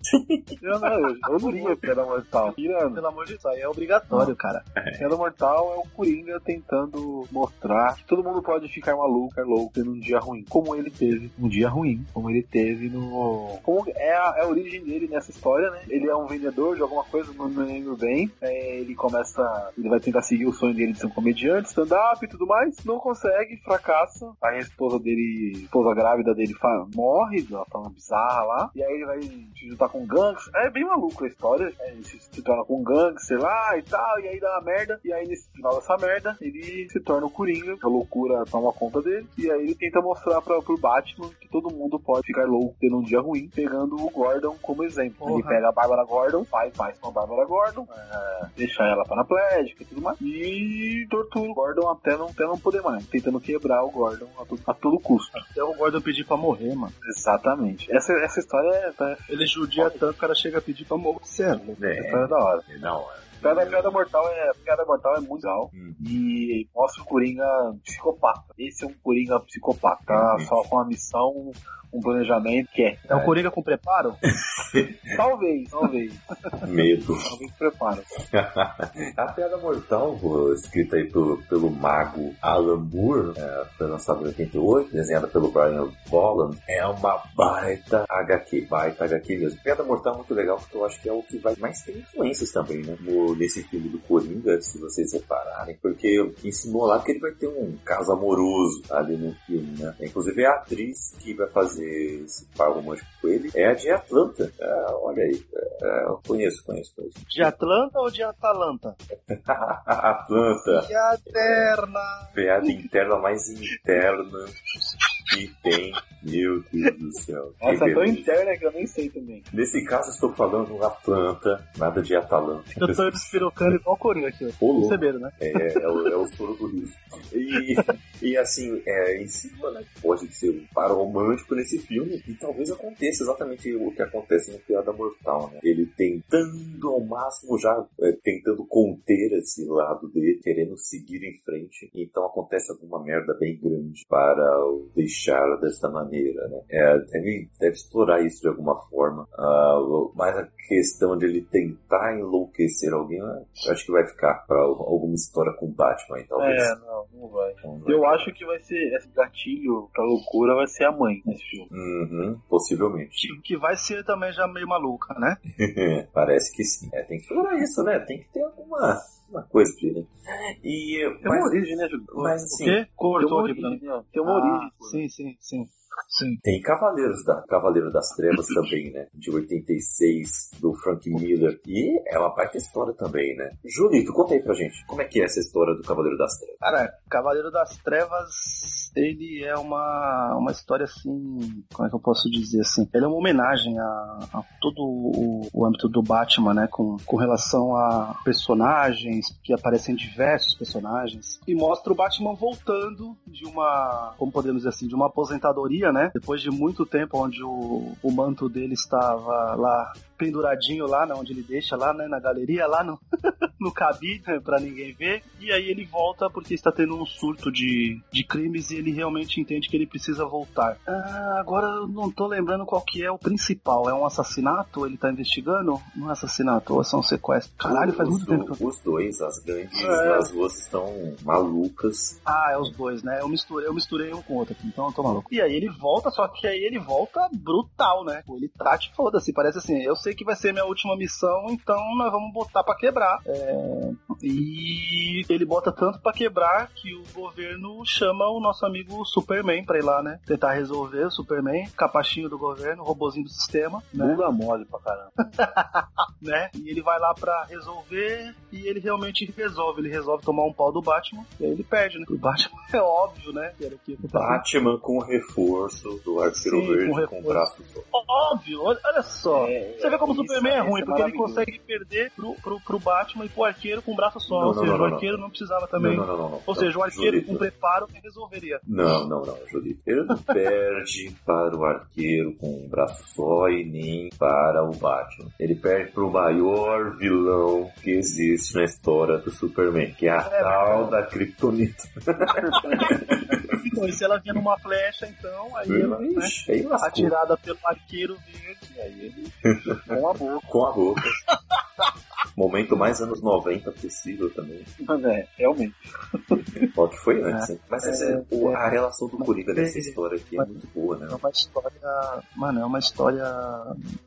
Eu não, eu, eu não ligo Piada Mortal. Tirando. Pelo amor de Deus, aí é obrigatório, cara. Piada Mortal é o Coringa tentando mostrar que todo mundo pode ficar maluco, é louco, tendo um dia ruim. Como ele teve um dia ruim. Como ele teve no. Como é a, é a origem dele nessa história, né? Ele é um vendedor de alguma coisa, não me lembro bem. É, ele começa. Ele vai tentar seguir o sonho dele de ser um comediante, stand-up e tudo mais. Não consegue, fracassa. Aí a esposa dele, a esposa grávida dele morre de uma forma bizarra lá. E aí ele vai se juntar com gangues. É bem maluco a história. É, ele se, se torna com gangues, sei lá, e tal. E aí dá uma merda. E aí nesse final dessa merda, ele se torna o Coringa. A loucura toma conta dele. E aí ele tenta mostrar pra, pro Batman que todo mundo pode ficar louco tendo um dia ruim, pegando o Gordon como exemplo. Ele Porra. pega a Bárbara Gordon, faz mais com a Bárbara Gordon, é, deixa ela paraplégica e tudo mais. E tortura o Gordon até não, até não poder mais. Tentando quebrar o Gordon a, to- a todo custo. Até o Gordon pedir pra morrer, mano. Exatamente. Essa, essa história é, tá- Ele judia tanto, o cara chega a pedir pra morrer. Sério. É, história é da hora. é da hora. Piada, piada mortal é piada mortal é muito legal Uhum. e mostra o Coringa psicopata. Esse é um Coringa psicopata, tá? Uhum. só com uma missão, um planejamento que é. É o Coringa com preparo? Talvez, talvez, Medo. talvez prepara. A Piada Mortal, escrita aí pelo, pelo mago Alan Moore, é, foi lançada em 88, desenhada pelo Brian Bolland, é uma baita HQ, baita HQ mesmo. Piada Mortal é muito legal, porque eu acho que é o que vai mais ter influências também, né, no, nesse filme do Coringa, se vocês repararem, porque ensinou lá que ele vai ter um caso amoroso ali no filme, né. Inclusive a atriz que vai fazer esse par romântico com ele é a de Atlanta. É, olha aí, é, eu conheço, conheço, conheço. De Atlanta ou de Atalanta? Atlanta. De Aterna. piada interna mais interna que tem. Meu Deus do céu. Essa é tão interna que eu nem sei também. Nesse caso, estou falando Atlanta, nada de Atalanta. Eu tô despirocando igual o Coringa aqui, ó. Ô, louco. Perceberam, né? É, é, o, é o soro do riso. E, e assim, é, em cima, né? Pode ser um par romântico nesse filme. E talvez aconteça exatamente o que acontece no Piada Mortal, né? Ele tentando ao máximo já, é, tentando conter esse lado dele, querendo seguir em frente. Então acontece alguma merda bem grande para o deixar desta maneira, né? É, deve, deve explorar isso de alguma forma. Ah, mas a questão de ele tentar enlouquecer alguém, eu acho que vai ficar para alguma história com Batman, talvez. É, não, não vai. Não vai. Eu acho que vai ser esse gatilho pra loucura vai ser a mãe nesse filme. Uhum, possivelmente. Que vai ser também já meio maluca, né? Parece que sim. É, tem que explorar isso, né? Tem que ter alguma, alguma coisa ele. E, Tem uma mas, origem, né, Júlio? mas O assim, Cortou uma aqui pra mim. Tem uma Ah, origem. Sim, sim, sim. Sim. Tem Cavaleiros da Cavaleiro das Trevas também, né? De 86, do Frank Miller. E é uma baita história também, né? Julito, conta aí pra gente. Como é que é essa história do Cavaleiro das Trevas? Cara, Cavaleiro das Trevas, ele é uma, uma história assim, como é que eu posso dizer assim? Ele é uma homenagem a, a todo o, o âmbito do Batman, né? Com, com relação a personagens, que aparecem diversos personagens, e mostra o Batman voltando de uma, como podemos dizer assim, de uma aposentadoria, né? Depois de muito tempo onde o, o manto dele estava lá penduradinho lá, né, onde ele deixa lá, né, na galeria, lá no, no cabide, pra ninguém ver. E aí ele volta porque está tendo um surto de, de crimes e ele realmente entende que ele precisa voltar. Ah, agora eu não tô lembrando qual que é o principal. É um assassinato? Ele tá investigando? Não é assassinato, ou é só um sequestro? Caralho, faz os, muito tempo que eu... Os dois, as gangues É. das ruas estão malucas. Ah, é os dois, né? Eu misturei, eu misturei um com o outro aqui, então eu tô maluco. E aí ele volta, só que aí ele volta brutal, né? Ele trate foda-se. Parece assim, eu sei que vai ser minha última missão, então nós vamos botar pra quebrar. É, E ele bota tanto pra quebrar que o governo chama o nosso amigo Superman pra ir lá, né? Tentar resolver o Superman, capachinho do governo, robozinho do sistema, né? Bunda mole pra caramba. né? E ele vai lá pra resolver e ele realmente resolve. Ele resolve tomar um pau do Batman e aí ele perde, né? O Batman é óbvio, né? Que era aqui. Batman com reforço do Arqueiro Sim, Verde com com, braço só. Óbvio, olha, olha só. É, Você vê como o Superman é ruim, porque ele consegue perder pro, pro, pro Batman e pro arqueiro com um braço só. Não, Ou não, seja, não, o arqueiro não, precisava também. Não, não, não, não. Ou seja, o arqueiro com preparo que resolveria. Não, não, não, Julito. Ele não perde para o arqueiro com um braço só e nem para o Batman. Ele perde para o maior vilão que existe na história do Superman, que é a É tal da Kryptonita. Então, e se ela vinha numa flecha, então, aí ela, né? Lascou. Atirada pelo arqueiro verde, aí ele com a boca. Com a boca. Momento mais anos 90 possível também. Mas é, realmente. Ó, que foi antes, hein? Mas É, essa- o- é. a relação do Coringa nessa É. história aqui é muito boa, né? É uma história. Mano, é uma história.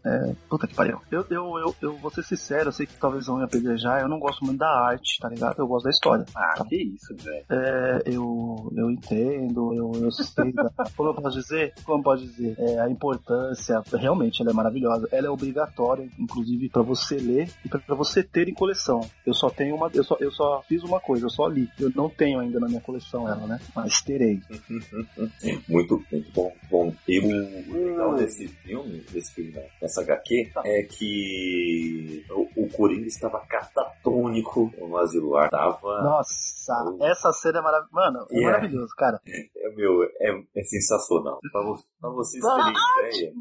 É, puta que pariu. Eu, eu, eu, eu vou ser sincero, eu sei que talvez vão me apedrejar. Eu não gosto muito da arte, tá ligado? Eu gosto da história. Ah, que isso, velho. É, eu, eu entendo, eu, eu sei. da- como eu posso dizer? Como eu posso dizer? É, a importância, realmente, ela é maravilhosa. Ela é obrigatória, inclusive, pra você ler e pra pra você ter em coleção. Eu só tenho uma. Eu só, eu só fiz uma coisa, eu só li. Eu não tenho ainda na minha coleção ela, né? Mas terei. Muito, muito bom, bom. E o, o legal desse filme, desse filme, né, dessa HQ, é que o, o Coringa estava catatônico no asilar. Tava. Nossa, essa cena é maravilhosa. Mano, é Yeah. maravilhoso, cara. Meu, é, é sensacional. Pra, vo- pra vocês terem ideia.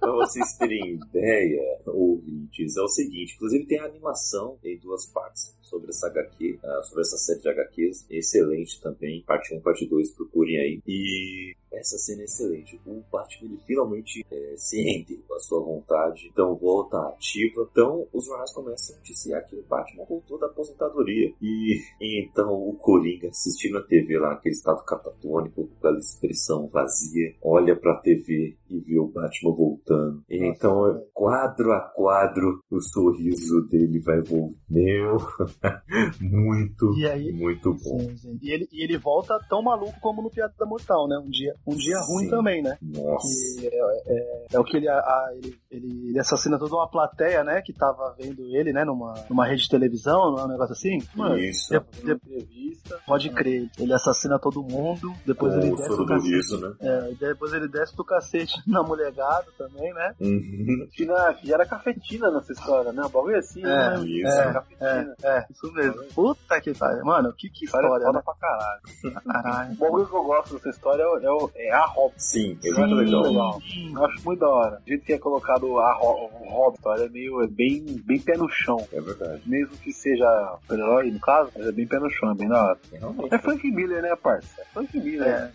Pra vocês terem ideia, ouvintes, é o seguinte: inclusive tem a animação em duas partes sobre essa HQ, ah, sobre essa série de HQs, excelente também. Parte 1, parte 2, procurem aí. E essa cena é excelente. O Batman ele finalmente é, se rende à sua vontade, então volta ativa. Então os jornais começam a noticiar que o Batman voltou da aposentadoria. E, e então o Coringa assistindo a TV lá, aquele estado catatônico, com aquela expressão vazia, olha pra TV e vê o Batman voltando. E então, quadro a quadro, o sorriso dele vai voltar. Meu, muito, E aí? muito bom. Sim, sim. E, ele, e ele volta tão maluco como no Piada Mortal, né? Um dia, um dia ruim Sim. também, né? Nossa. É, é- é o que ele, a- ele, ele, ele assassina toda uma plateia, né? Que tava vendo ele, né? Numa, numa rede de televisão, é um negócio assim? Mano, Isso. de- Entrevista. pode crer. Ele assassina todo mundo, depois ele o desce do cacete. riso, né? É, e depois ele desce do cacete na molegada também, né? Uhum. Tinha, que era cafetina nessa história, né? O bagulho assim, É, né? isso. É, É, cafetina. é, isso mesmo. Puta que pariu. Mano, que, que História história, foda né? pra caralho. Caralho. O bagulho que eu gosto dessa história é, o- é, o- é a Robin. Sim, é Sim. muito legal. legal. Eu acho muito da hora. O jeito que é colocado a Ro- o Robin, é meio é bem, bem pé no chão. É verdade. Mesmo que seja super-herói, no caso, mas é bem pé no chão, é bem da hora. Realmente. É Frank Miller, né, parça? É Frank Miller. É, né?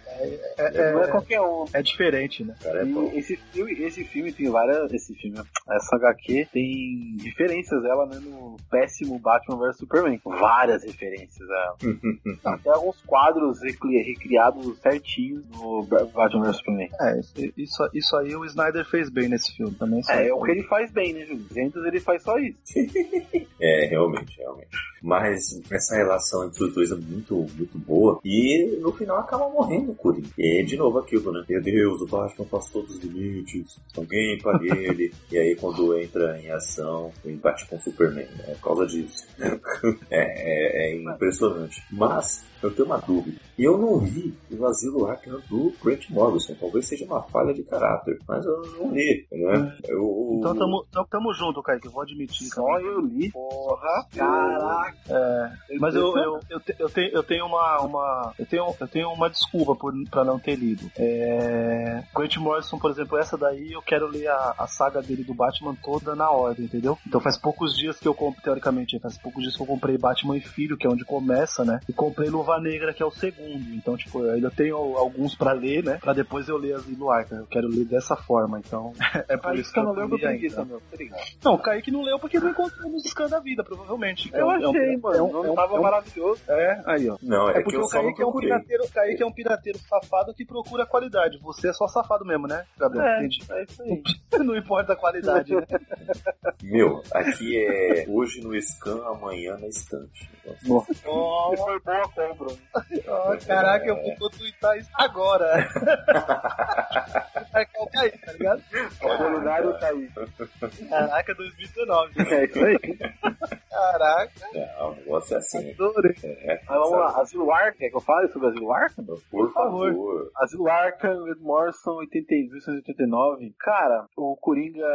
é, Não é é, qualquer um. é diferente, né? Cara é E esse filme, esse filme tem várias. Esse filme, essa HQ tem referências ela né, no péssimo Batman vs Superman. Várias referências a ela. Até alguns quadros recri- recriados certinhos no Ba- Batman vs Superman. É, isso, isso, aí o Snyder fez bem nesse filme também. É, é o que ele faz bem, né, Júlio? Ventos ele faz só isso. É, realmente, realmente. Mas essa relação entre os dois é muito, muito boa. E no final acaba morrendo o Coringa. E de novo aquilo, né? Meu Deus, o Batman passou todos os limites. Alguém pague ele. e aí quando entra em ação, o embate com o Superman. É por causa disso. é, é- é impressionante. Mas eu tenho uma dúvida. Eu não li o Asilo Arkham do Grant Morrison. Talvez seja uma falha de caráter, mas eu não li, né? Eu, Então tamo, tamo, tamo junto, Kaique, eu vou admitir. Só também. eu li. Porra, Caraca. É, mas eu, eu, eu, te- eu tenho, eu tenho uma, uma eu tenho, eu tenho uma desculpa por, pra não ter lido. É, Grant Morrison, por exemplo, essa daí eu quero ler a, a saga dele do Batman toda na ordem, entendeu? Então faz poucos dias que eu comprei, teoricamente, faz poucos dias que eu comprei Batman e Filho, que é onde começa, né? E comprei Luva Negra, que é o segundo. Então, tipo, eu ainda tenho alguns pra ler, né? Pra depois eu ler as do Arca. Eu quero ler dessa forma, então é por isso que você eu não li por preguiça, meu. Tá ligado? Não, o Kaique não leu porque não encontrou nos scans da vida, provavelmente. Eu É um- é um- achei, mano. é um- não é um- tava maravilhoso. É, aí, ó. Não, é, É que porque o Kaique é, um pirateiro, o Kaique é um pirateiro safado que procura qualidade. Você é só safado mesmo, né, Gabriel? É, Entendi. é isso aí. Não importa a qualidade, né? Meu, aqui é hoje no scan, amanhã na estante. Oh, Foi boa compra. oh, caraca, eu vou tweetar isso agora. Vai o Kaique, tá ligado? Qualidade tá aí. Caraca, 2019. É isso aí. Caraca, Não, o negócio é assim. adorei. É, Mas vamos lá, Asilo Arkham, quer que eu fale sobre Asilo Arkham? Por favor. favor. Asilo Arkham, Ed Morrison, 80 1989. Cara, o Coringa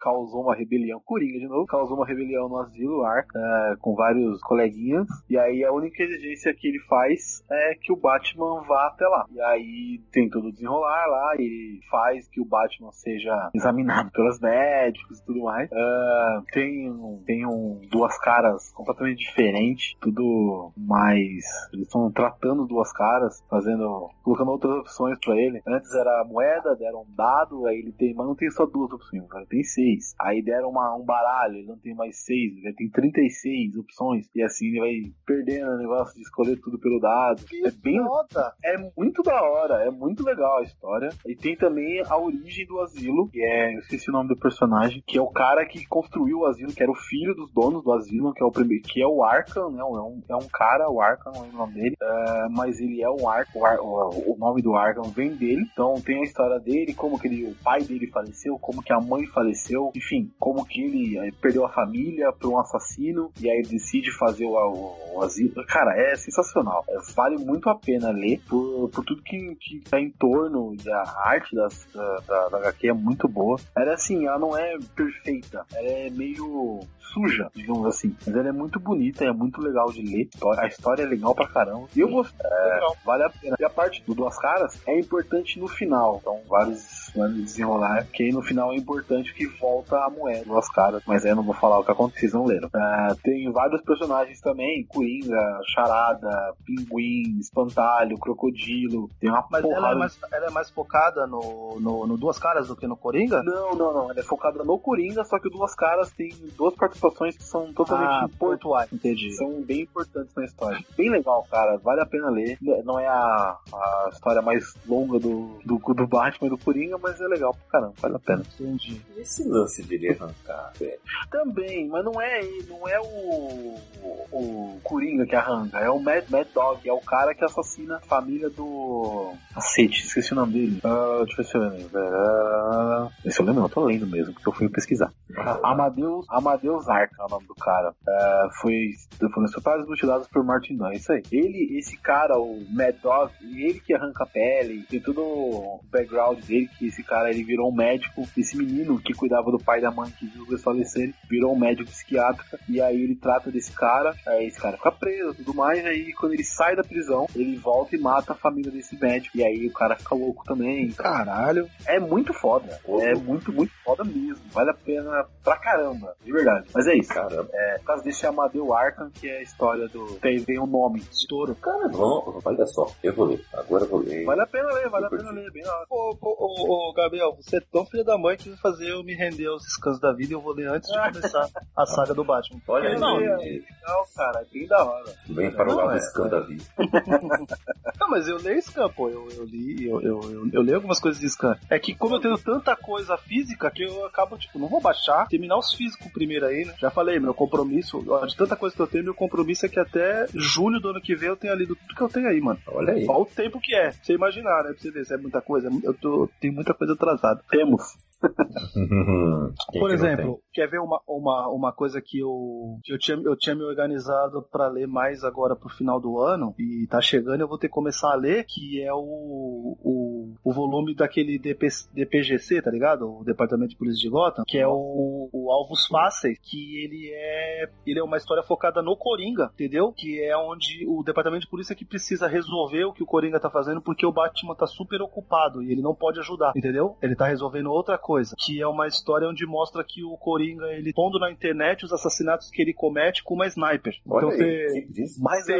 causou uma rebelião. Coringa, de novo, causou uma rebelião no Asilo Arkham, é, com vários coleguinhas. E aí a única exigência que ele faz é que o Batman vá até lá. E aí tem todo o desenrolar lá, ele faz que o Batman seja examinado pelos médicos e tudo mais. Ah, tem tem um, duas caras completamente diferentes, tudo mais. Eles estão tratando duas caras, fazendo. colocando outras opções pra ele. Antes era moeda, deram um dado, aí ele tem. Mas não tem só duas opções, cara, tem seis. Aí deram uma, um baralho, ele não tem mais seis, ele tem 36 opções. E assim ele vai perdendo o negócio de escolher tudo pelo dado. É bem foda. é muito da hora, é muito legal a história. E tem também a origem do asilo, que é, eu esqueci o nome do personagem, que é o cara que construiu o asilo, que era o filho dos donos do asilo, que é o primeiro, que é o Arkham, né? É um, é um cara, o Arkham, não lembro o nome dele, é, mas ele é um Arkham, o, Ar- o, o nome do Arkham vem dele. Então tem a história dele, como que ele, o pai dele faleceu, como que a mãe faleceu, enfim, como que ele eh, perdeu a família para um assassino e aí ele decide fazer o, o, o asilo. Cara, é sensacional. É, vale muito a pena ler por, por tudo que, que tá em torno e a arte das, da, da, da HQ é muito boa. Ela é assim, ela não é perfeita, ela é meio suja, digamos assim. Mas ela é muito bonita, é muito legal de ler. A história é legal pra caramba. E eu gostei. É, vale a pena. E a parte do Duas Caras é importante no final. Então, vários vários desenrolar, que aí no final é importante que volta a moeda, duas caras. Mas aí eu não vou falar o que aconteceu, vocês não leram. Ah, tem vários personagens também, Coringa, Charada, Pinguim, Espantalho, Crocodilo. Tem uma Mas porrada ela é, mais, ela é mais focada no, no, no Duas Caras do que no Coringa? Não, não, não. Ela é focada no Coringa, só que o Duas Caras tem duas participações que são totalmente Ah, pontuais, entendi. São bem importantes na história. Bem legal, cara. Vale a pena ler. Não é a, a história mais longa do, do, do Batman e do Coringa, mas é legal pra caramba. Vale a pena. Entendi. Esse lance de ele arrancar, velho. Também, mas não é ele, não é o, o, o Coringa que arranca, é o Mad, Mad Dog, é o cara que assassina a família do. Cacete, esqueci o nome dele. Ah, deixa eu ver se eu lembro. Ah, esse eu lembro, não, eu tô lendo mesmo, porque eu fui pesquisar. Amadeus, Amadeus Arca é o nome do cara. Ah, foi, foram mutilados por Martin Dunn, isso aí. Ele, esse cara, o Mad Dog, ele que arranca a pele, tem todo o background dele, que esse cara ele virou um médico, esse menino que cuidava do pai e da mãe que viu eles falecerem, virou um médico psiquiátrico, e aí ele trata desse cara, aí esse cara fica preso e tudo mais, aí quando ele sai da prisão, ele volta e mata a família desse médico, e aí o cara fica louco também. Caralho. É muito foda, é muito, muito foda mesmo, vale a pena pra caramba, de verdade. Mas é isso. Caramba. É, por causa desse Amadeu Arkham, que é a história do. Tem, tem um nome, estouro. Cara, vamos, olha só, eu vou ler. Agora eu vou ler. Vale a pena ler, vale a pena ler, bem na hora. Ô, ô, ô, ô, Gabriel, você é tão filho da mãe que vai fazer eu me render aos scans da vida e eu vou ler antes de começar a saga do Batman. Olha aí, Não, é legal, cara, é bem da hora. vem para o lado é. scan da vida. Não, mas eu leio scan, pô. Eu, eu li, eu, eu, eu, eu leio algumas coisas de scan. É que como eu tenho tanta coisa física que eu acabo, tipo, não vou baixar, terminar os físicos primeiro aí, né? Já falei, meu compromisso, ó, de tanta coisa que eu tenho, meu compromisso é que até julho do ano que vem eu tenha lido tudo que eu tenho aí, mano. Olha aí. Olha o tempo que é, pra você imaginar, né? Pra você ver se é muita coisa. Eu tô, tenho muita coisa atrasada. Temos. Por exemplo, quer ver uma, uma, uma coisa que eu, que eu, tinha, eu tinha me organizado pra ler mais agora pro final do ano, e tá chegando, eu vou ter que começar a ler, que é o, o, o volume daquele DP, DPGC, tá ligado? O Departamento de Polícia de Gotham, que é o, o Alvos Fáceis, que ele é, ele é uma história focada no Coringa, entendeu? Que é onde o Departamento de Polícia que precisa resolver o que o Coringa tá fazendo, porque o Batman tá super ocupado e ele não pode ajudar, entendeu? Ele tá resolvendo outra coisa, que é uma história onde mostra que o Coringa, ele pondo na internet os assassinatos que ele comete com uma sniper. Olha então aí, você? Mais Você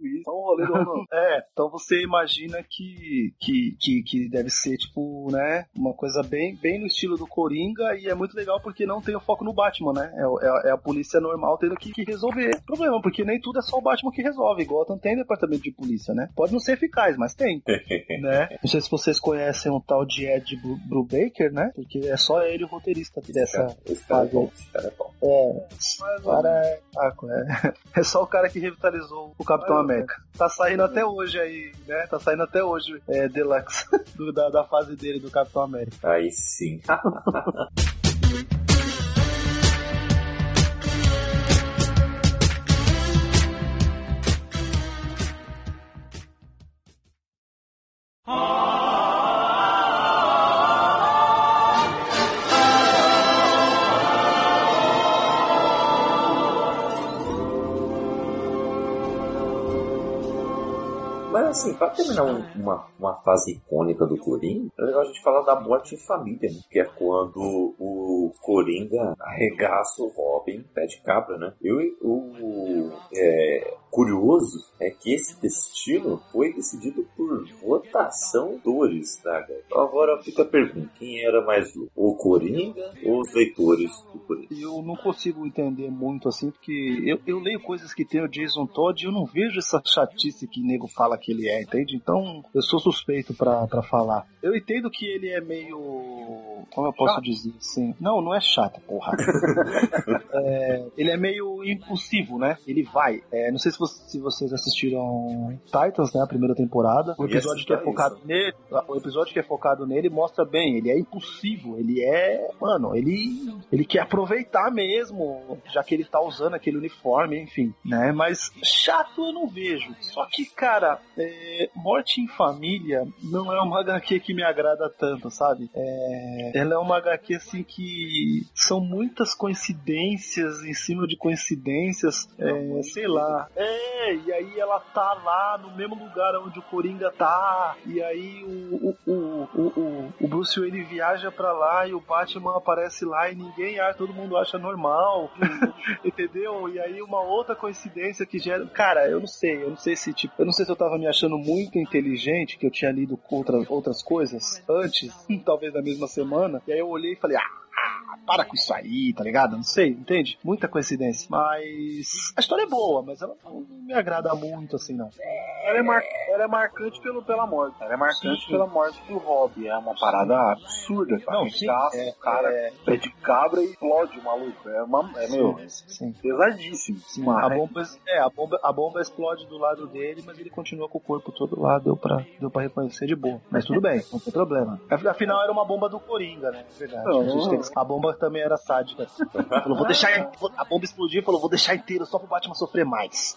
isso. Um Ronaldo. é, então você imagina que, que, que, que deve ser, tipo, né, uma coisa bem, bem no estilo do Coringa e é muito legal porque não tem o foco no Batman, né? É, o- é a- é a polícia normal tendo que, que resolver problema, porque nem tudo é só o Batman que resolve. Gotham tem departamento de polícia, né? Pode não ser eficaz, mas tem, né? Não sei se vocês conhecem um tal de Ed Bru- Brubaker, né? Porque é só ele o roteirista dessa, Esse cara é esse cara é bom. é, o cara é, é. É só o cara que revitalizou o Capitão América. Tá saindo até hoje aí, né? Tá saindo até hoje é, Deluxe do- da, da fase dele do Capitão América. Aí sim. Mas assim, pra terminar um- uma, uma fase icônica do Coringa, é legal a gente falar da morte em família, né? Que é quando o Coringa arregaça o Robin, pé de cabra, né? Eu, o é, curioso é que esse destino foi decidido por votação dores, tá, galera? Então agora fica a pergunta, quem era mais louco? O Coringa ou os leitores do Coringa? Eu não consigo entender muito assim, porque eu, eu leio coisas que tem o Jason Todd e eu não vejo essa chatice que nego fala que ele é, entende? Então eu sou suspeito pra, pra falar. Eu entendo que ele é meio. Como eu posso Chato. dizer assim? Não, não é chato, porra. É, ele é meio impulsivo, né? Ele vai. É, não sei se, vo- se vocês assistiram Titans, né? A primeira temporada. O episódio que é citar focado isso. nele. O episódio que é focado nele mostra bem. Ele é impulsivo. Ele é. Mano, ele. Ele quer aproveitar mesmo. Já que ele tá usando aquele uniforme, enfim. Né? Mas chato eu não vejo. Só que, cara, é, Morte em Família não é uma HQ que me agrada tanto, sabe? É, ela é uma HQ assim que são muitas coincidências em cima de coincidências, é, sei lá. É, e aí ela tá lá no mesmo lugar onde o Coringa tá, e aí o, o, o, o, o- o Bruce Wayne viaja pra lá e o Batman aparece lá e ninguém acha, todo mundo acha normal, entendeu? E aí uma outra coincidência que gera. Cara, eu não sei, eu não sei se tipo, eu não sei se eu tava me achando muito inteligente, que eu tinha lido outra, outras coisas antes, talvez na mesma semana, e aí eu olhei e falei, ah, para com isso aí, tá ligado? Não sei, entende? Muita coincidência. Mas a história é boa, mas ela não me agrada muito assim, não. Ela é, mar... ela é marcante pelo, pela morte. Ela é marcante Sim. pela morte do Hobby. É uma parada absurda. cara. Não, sim, Arregaça é- o cara é- pé de cabra e explode o maluco. É, uma... é meu, Sim. pesadíssimo. Sim, a bomba, é, a bomba, a bomba explode do lado dele, mas ele continua com o corpo todo lá, deu pra, deu pra reconhecer de boa. Mas tudo bem, não tem problema. Afinal, era uma bomba do Coringa, né? É verdade. Não, A, gente não. A bomba também era sádica. Falou, vou deixar. A bomba explodiu e falou, vou deixar inteiro só pro Batman sofrer mais.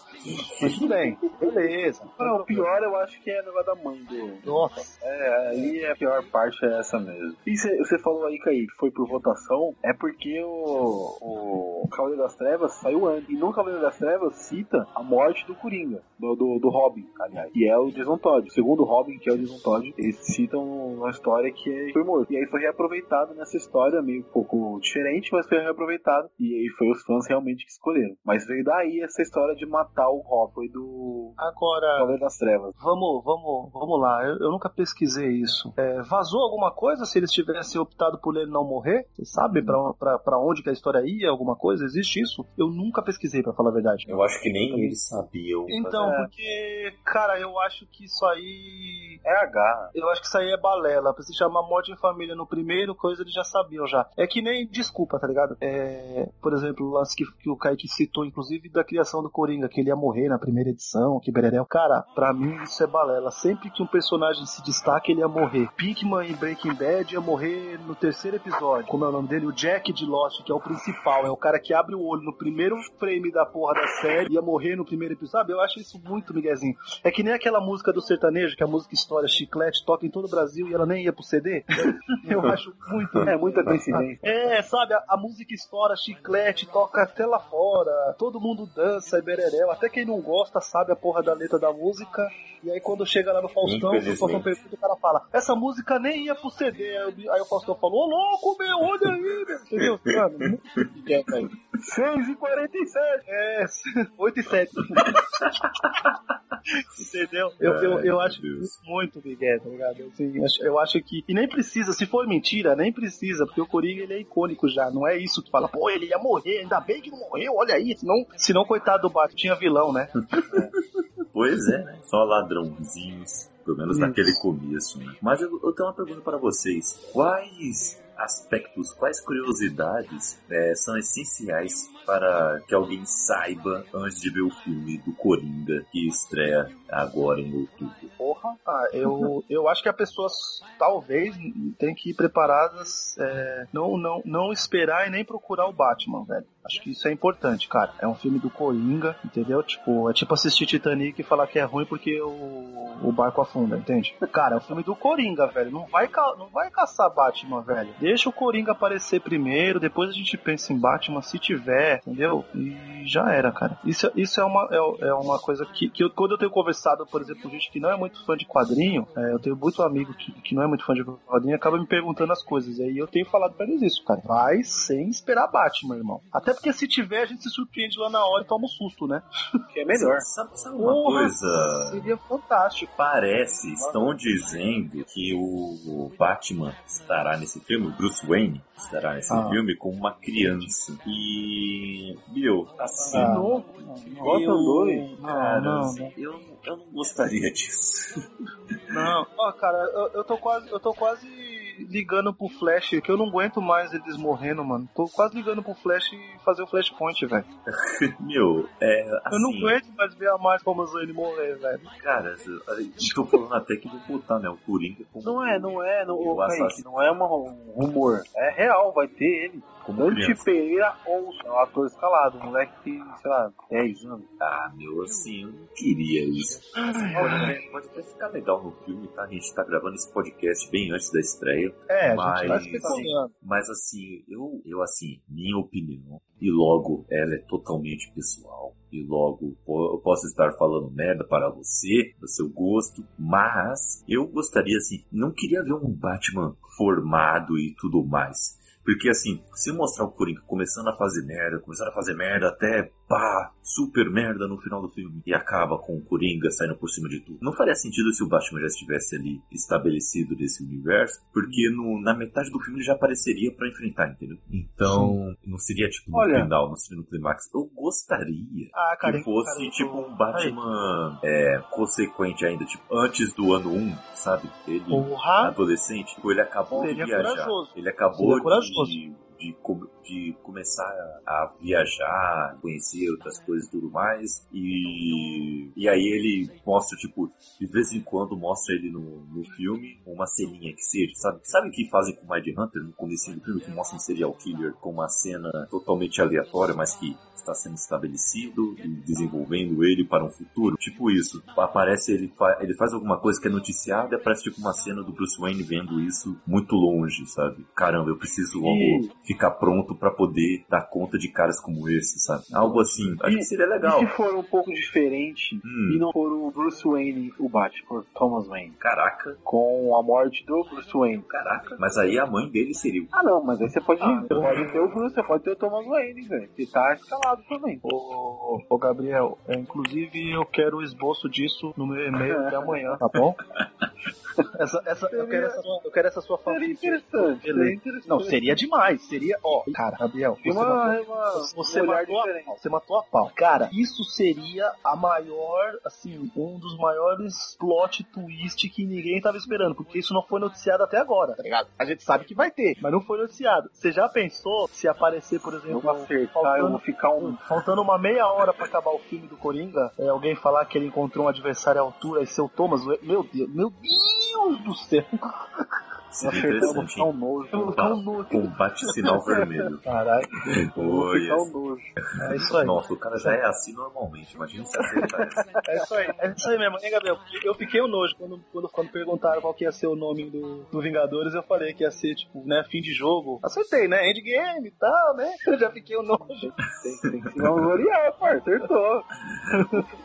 Mas tudo bem, beleza. Não, o pior eu acho que é o negócio da mãe do. Nossa. É, aí a pior parte é essa mesmo. E você falou aí, Kaique, que foi por votação, é porque o, o Cavaleiro das Trevas saiu antes. E no Cavaleiro das Trevas cita a morte do Coringa, do, do, do Robin, aliás, que é o Jason Todd. O segundo Robin, que é o Jason Todd, eles citam uma história que ele foi morto. E aí foi reaproveitado nessa história, meio um pouco diferente, mas foi reaproveitado. E aí foi os fãs realmente que escolheram. Mas veio daí essa história de matar o Robin do Agora, Cavaleiro das Trevas. vamos, vamos, vamos lá. Eu, eu nunca pesquisei isso. É, vazou alguma coisa se eles tivessem optado por ele não morrer? Você sabe pra, pra, pra onde que a história ia? Alguma coisa? Existe isso? Eu nunca pesquisei, pra falar a verdade. Eu acho que nem eles sabiam. Então, É. porque, cara, eu acho que isso aí. É H. Eu acho que isso aí é balela. Pra se chamar Morte em Família no primeiro, coisa eles já sabiam já. É que nem, desculpa, tá ligado? É, por exemplo, o lance que, que o Kaique citou, inclusive, da criação do Coringa, que ele ia morrer na primeira edição, que Bererel. Cara, pra mim isso é balela. Sempre que um personagem se destaca, ele ia morrer. Pinkman em Breaking Bad ia morrer no terceiro episódio. Como é o nome dele? O Jack de Lost, que é o principal. É o cara que abre o olho no primeiro frame da porra da série, ia morrer no primeiro episódio. Sabe? Eu acho isso muito miguezinho. É que nem aquela música do sertanejo, que é a música História Chiclete, toca em todo o Brasil e ela nem ia pro CD. Eu acho muito. É muita coincidência. É, sabe, a, a música estoura, chiclete, toca até lá fora, todo mundo dança, é bererel, até quem não gosta sabe a porra da letra da música, e aí quando chega lá no Faustão, o. Faustão pergunta, o cara fala, essa música nem ia pro CD, aí o- Faustão falou, ô louco, meu, olha aí, meu, entendeu? Mano, muito velho. 6h47. É, 8 e 7. Entendeu? Eu, eu, eu acho muito Miguel, tá ligado? Assim, eu acho- eu acho que. E nem precisa, se for mentira, nem precisa, porque o Coringa ele é icônico já. Não é isso que fala, pô, ele ia morrer, ainda bem que não morreu, olha aí. Senão, senão coitado do Batman, tinha vilão, né? Pois é, né? Só ladrãozinhos, pelo menos Isso. naquele começo, né? Mas eu, eu tenho uma pergunta para vocês. Quais aspectos, quais curiosidades eh, são essenciais para que alguém saiba antes de ver o filme do Coringa que estreia agora em outubro? Porra, ah, eu, eu acho que as pessoas talvez tem que ir preparadas, é, não, não, não esperar e nem procurar o Batman, velho. Acho que isso é importante, cara. É um filme do Coringa, entendeu? Tipo, é tipo assistir Titanic e falar que é ruim porque o, o barco afunda, entende? Cara, é um filme do Coringa, velho. Não vai, ca- não vai caçar Batman, velho. Deixa o Coringa aparecer primeiro, depois a gente pensa em Batman se tiver, entendeu? E já era, cara. Isso, isso é, uma, é, é uma coisa que, que eu- quando eu tenho conversado, por exemplo, com gente que não é muito fã de quadrinho, é, eu tenho muito amigo que, que não é muito fã de quadrinho, acaba me perguntando as coisas. E aí eu tenho falado pra eles isso, cara. Vai sem esperar Batman, irmão. Até porque se tiver, a gente se surpreende lá na hora e toma um susto, né? Que é melhor. Sabe, sabe uma Porra, coisa? Seria fantástico. Parece, estão dizendo que o Batman estará nesse filme, o Bruce Wayne estará nesse Ah. filme como uma criança. E, meu, assim, Ah. Novo. Eu, 2. cara, Não, não, assim, Eu, eu não gostaria disso. Não, ó, cara, eu, eu tô quase, eu tô quase ligando pro Flash, que eu não aguento mais eles morrendo, mano. Tô quase ligando pro Flash e fazer o Flashpoint, velho. Meu, é, assim, eu não aguento mais ver a mais como ele morrer, velho. cara, estou falando até que vou botar, né, o Coringa como, Não é, não é, não, O assassino. não é um rumor. É real, vai ter ele. Como Dante criança. Pereira ou é um ator escalado, um moleque que sei lá, 10 anos. Ah, meu, assim, eu não queria isso. Assim, pode, pode até ficar legal no filme, tá? A gente tá gravando esse podcast bem antes da estreia. É, a Mas- gente tá especulando. Mas assim, eu, eu assim, minha opinião, e logo ela é totalmente pessoal, e logo eu posso estar falando merda para você, do seu gosto, mas eu gostaria assim, não queria ver um Batman formado e tudo mais. Porque assim, se mostrar o Coringa começando a fazer merda, começando a fazer merda até pá, super merda no final do filme e acaba com o Coringa saindo por cima de tudo. Não faria sentido se o Batman já estivesse ali estabelecido nesse universo, porque no- na metade do filme ele já apareceria pra enfrentar, entendeu? Então, não seria tipo no Olha- final, não seria no clímax. Eu gostaria Ah, cara, que fosse cara, tipo um Batman é, consequente ainda, tipo, antes do ano 1, sabe? Ele Porra! adolescente, tipo, ele acabou de viajar. corajoso. Ele acabou corajoso. de, de, de começar a viajar, conhecer outras coisas e tudo mais. E, e aí ele mostra, tipo, de vez em quando mostra ele no, no filme uma ceninha que seja, sabe? Sabe o que fazem com Mind Hunter no começo do filme, que mostra um serial killer com uma cena totalmente aleatória, mas que está sendo estabelecido e desenvolvendo ele para um futuro? Tipo isso. Aparece, ele, fa ele faz alguma coisa que é noticiada e aparece tipo uma cena do Bruce Wayne vendo isso muito longe, sabe? Caramba, eu preciso logo E- ficar pronto para poder dar conta de caras como esse, sabe? Algo assim. Acho que seria legal. E se for um pouco diferente Hum. e não for o Bruce Wayne, o Batman, for Thomas Wayne, Caraca, com a morte do Bruce Wayne. caraca. Mas aí a mãe dele seria o Ah não, mas aí você pode, Ah, você pode ter o Bruce, você pode ter o Thomas Wayne, velho. Que tá escalado também. Ô, ô, Gabriel, é, inclusive eu quero o esboço disso no meu e-mail até amanhã, tá bom? Essa, essa, eu, quero essa sua, eu quero essa sua Seria fanfic. interessante. Seria interessante. Não, seria demais. Seria, ó, cara, Gabriel, você, Uma, matou, uma, você, um matou a você matou a pau. Cara, isso seria a maior, assim, um dos maiores plot twist que ninguém tava esperando, porque isso não foi noticiado até agora, tá ligado? A gente sabe que vai ter, mas não foi noticiado. Você já pensou se aparecer, por Eu exemplo, vou acertar, eu vou ficar um. Faltando uma meia hora pra acabar o filme do Coringa, é, alguém falar que ele encontrou um adversário à altura e seu Thomas, meu Deus, meu Deus do céu. Seria Acertar, eu vou interessante, um hein? nojo. Ficar um nojo. Combate sinal vermelho. Caralho, Eu vou Oi, um nojo. é isso aí. Nossa, o cara já é assim normalmente. Imagina se acertar essa. É isso aí, é isso aí mesmo, hein, Gabriel? Eu fiquei um nojo quando, quando, quando perguntaram qual que ia ser o nome do, do Vingadores, eu falei que ia ser, tipo, né, fim de jogo. Acertei, né? Endgame e tal, né? Eu já fiquei um nojo. Tem, tem que se vangloriar, pô, acertou. É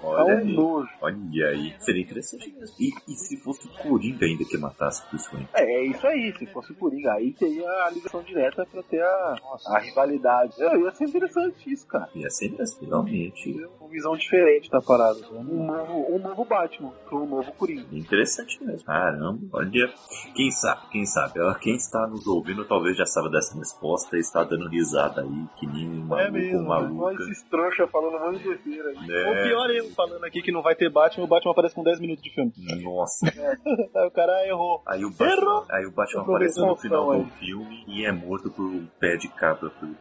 Olha um aí. nojo. Olha aí. Seria interessante mesmo. E, e se fosse o Coringa ainda que matasse o Bruce Wayne? É, é isso aí, se fosse o Coringa, aí teria a ligação direta pra ter a, a rivalidade. É, ia ser interessante isso, cara. Ia ser mesmo, realmente. Uma visão diferente da parada. Um novo, um novo Batman para um novo Coringa. Interessante mesmo. Caramba, olha. Quem sabe, quem sabe? Quem está nos ouvindo talvez já saiba dessa resposta e está dando risada aí, que nem um maluco mesmo, ou Olha maluca. esses trouxa falando um monte de besteira aí. O Né? pior é eu falando aqui que não vai ter Batman, o Batman aparece com 10 minutos de filme. Nossa, Aí o cara errou. aí o Batman, Errou. aí o Batman aparece no final do filme e é morto por um pé de cabra pelo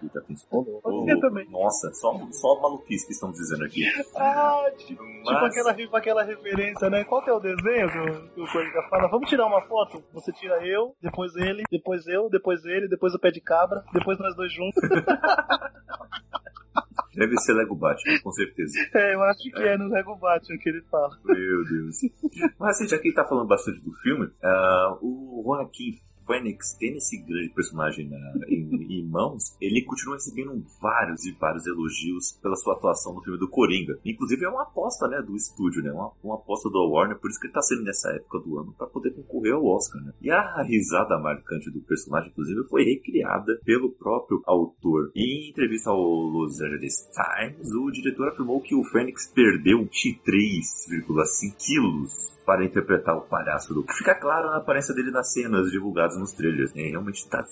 ser também. Nossa, só, só maluquice que estamos dizendo aqui. Ah, tipo, Mas- aquela, tipo aquela referência, né? Qual que é o desenho que o Coringa fala? Vamos tirar uma foto? Você tira eu, depois ele, depois eu, depois ele, depois o pé de cabra, depois nós dois juntos. Deve ser Lego Batman, com certeza. É, eu acho que é no Lego Batman que ele fala. Meu Deus. Mas assim, já que ele tá falando bastante do filme, ah, o Joaquim Phoenix tendo esse grande personagem na- em, em mãos, ele continua recebendo vários e vários elogios pela sua atuação no filme do Coringa. Inclusive é uma aposta, né, do estúdio, né, uma, uma aposta do Warner, por isso que ele tá sendo nessa época do ano para poder concorrer ao Oscar, né. E a risada marcante do personagem, inclusive, foi recriada pelo próprio autor. Em entrevista ao Los Angeles Times, o diretor afirmou que o Fênix perdeu 23,5 quilos para interpretar o palhaço do fica claro na aparência dele nas cenas divulgadas nos trailers, né? Realmente tá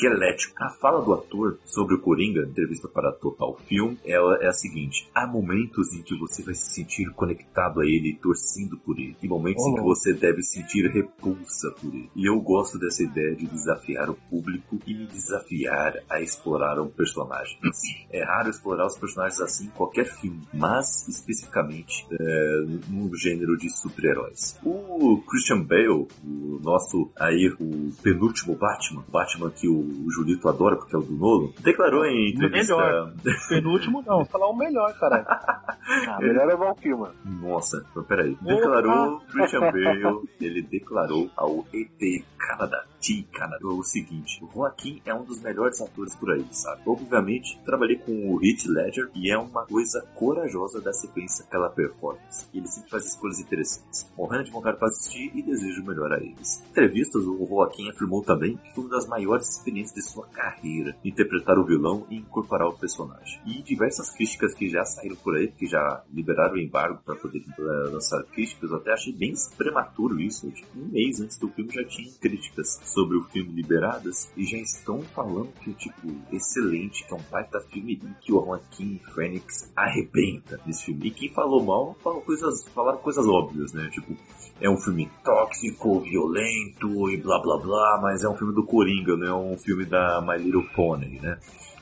esquelético. A fala do ator sobre o Coringa, entrevista para Total Film, é, é a seguinte: há momentos em que você vai se sentir conectado a ele, torcendo por ele, e momentos em que você deve sentir repulsa por ele. E eu gosto dessa ideia de desafiar o público e me desafiar a explorar um personagem. É raro explorar os personagens assim em qualquer filme, mas especificamente é, no gênero de super-heróis. O Christian Bale, o nosso aí, o penúltimo Batman, o Batman que o, o Julito adora porque é o do Nolan, declarou em entrevista. Melhor. Penúltimo não, falar o melhor, caralho. Ah, melhor é Val Kilmer. Nossa, mas peraí. Declarou Christian Bale, ele declarou ao ET Canadá. T Canadá. O seguinte, o Joaquim é um dos melhores atores por aí, sabe? Obviamente, trabalhei com o Heath Ledger e é uma coisa corajosa da sequência que ela performance. Ele sempre faz escolhas interessantes. Morrendo de vontade para assistir e desejo o melhor a eles. Em entrevistas, o Joaquim afirmou também que foi uma das maiores experiências de sua carreira interpretar o vilão e incorporar o personagem. E diversas críticas que já saíram por aí, que já liberaram o embargo para poder eh, lançar críticas, eu até achei bem prematuro isso. Tipo, um mês antes do filme já tinha críticas sobre o filme liberadas e já estão falando que, tipo, excelente, que é um baita filme e que o Joaquim Phoenix arrebenta nesse filme. E quem falou mal, falou coisas, falaram coisas óbvias, né? Tipo, é um filme tóxico, violento e blá blá blá, mas é um filme do Coringa, não é um filme da My Little Pony, né?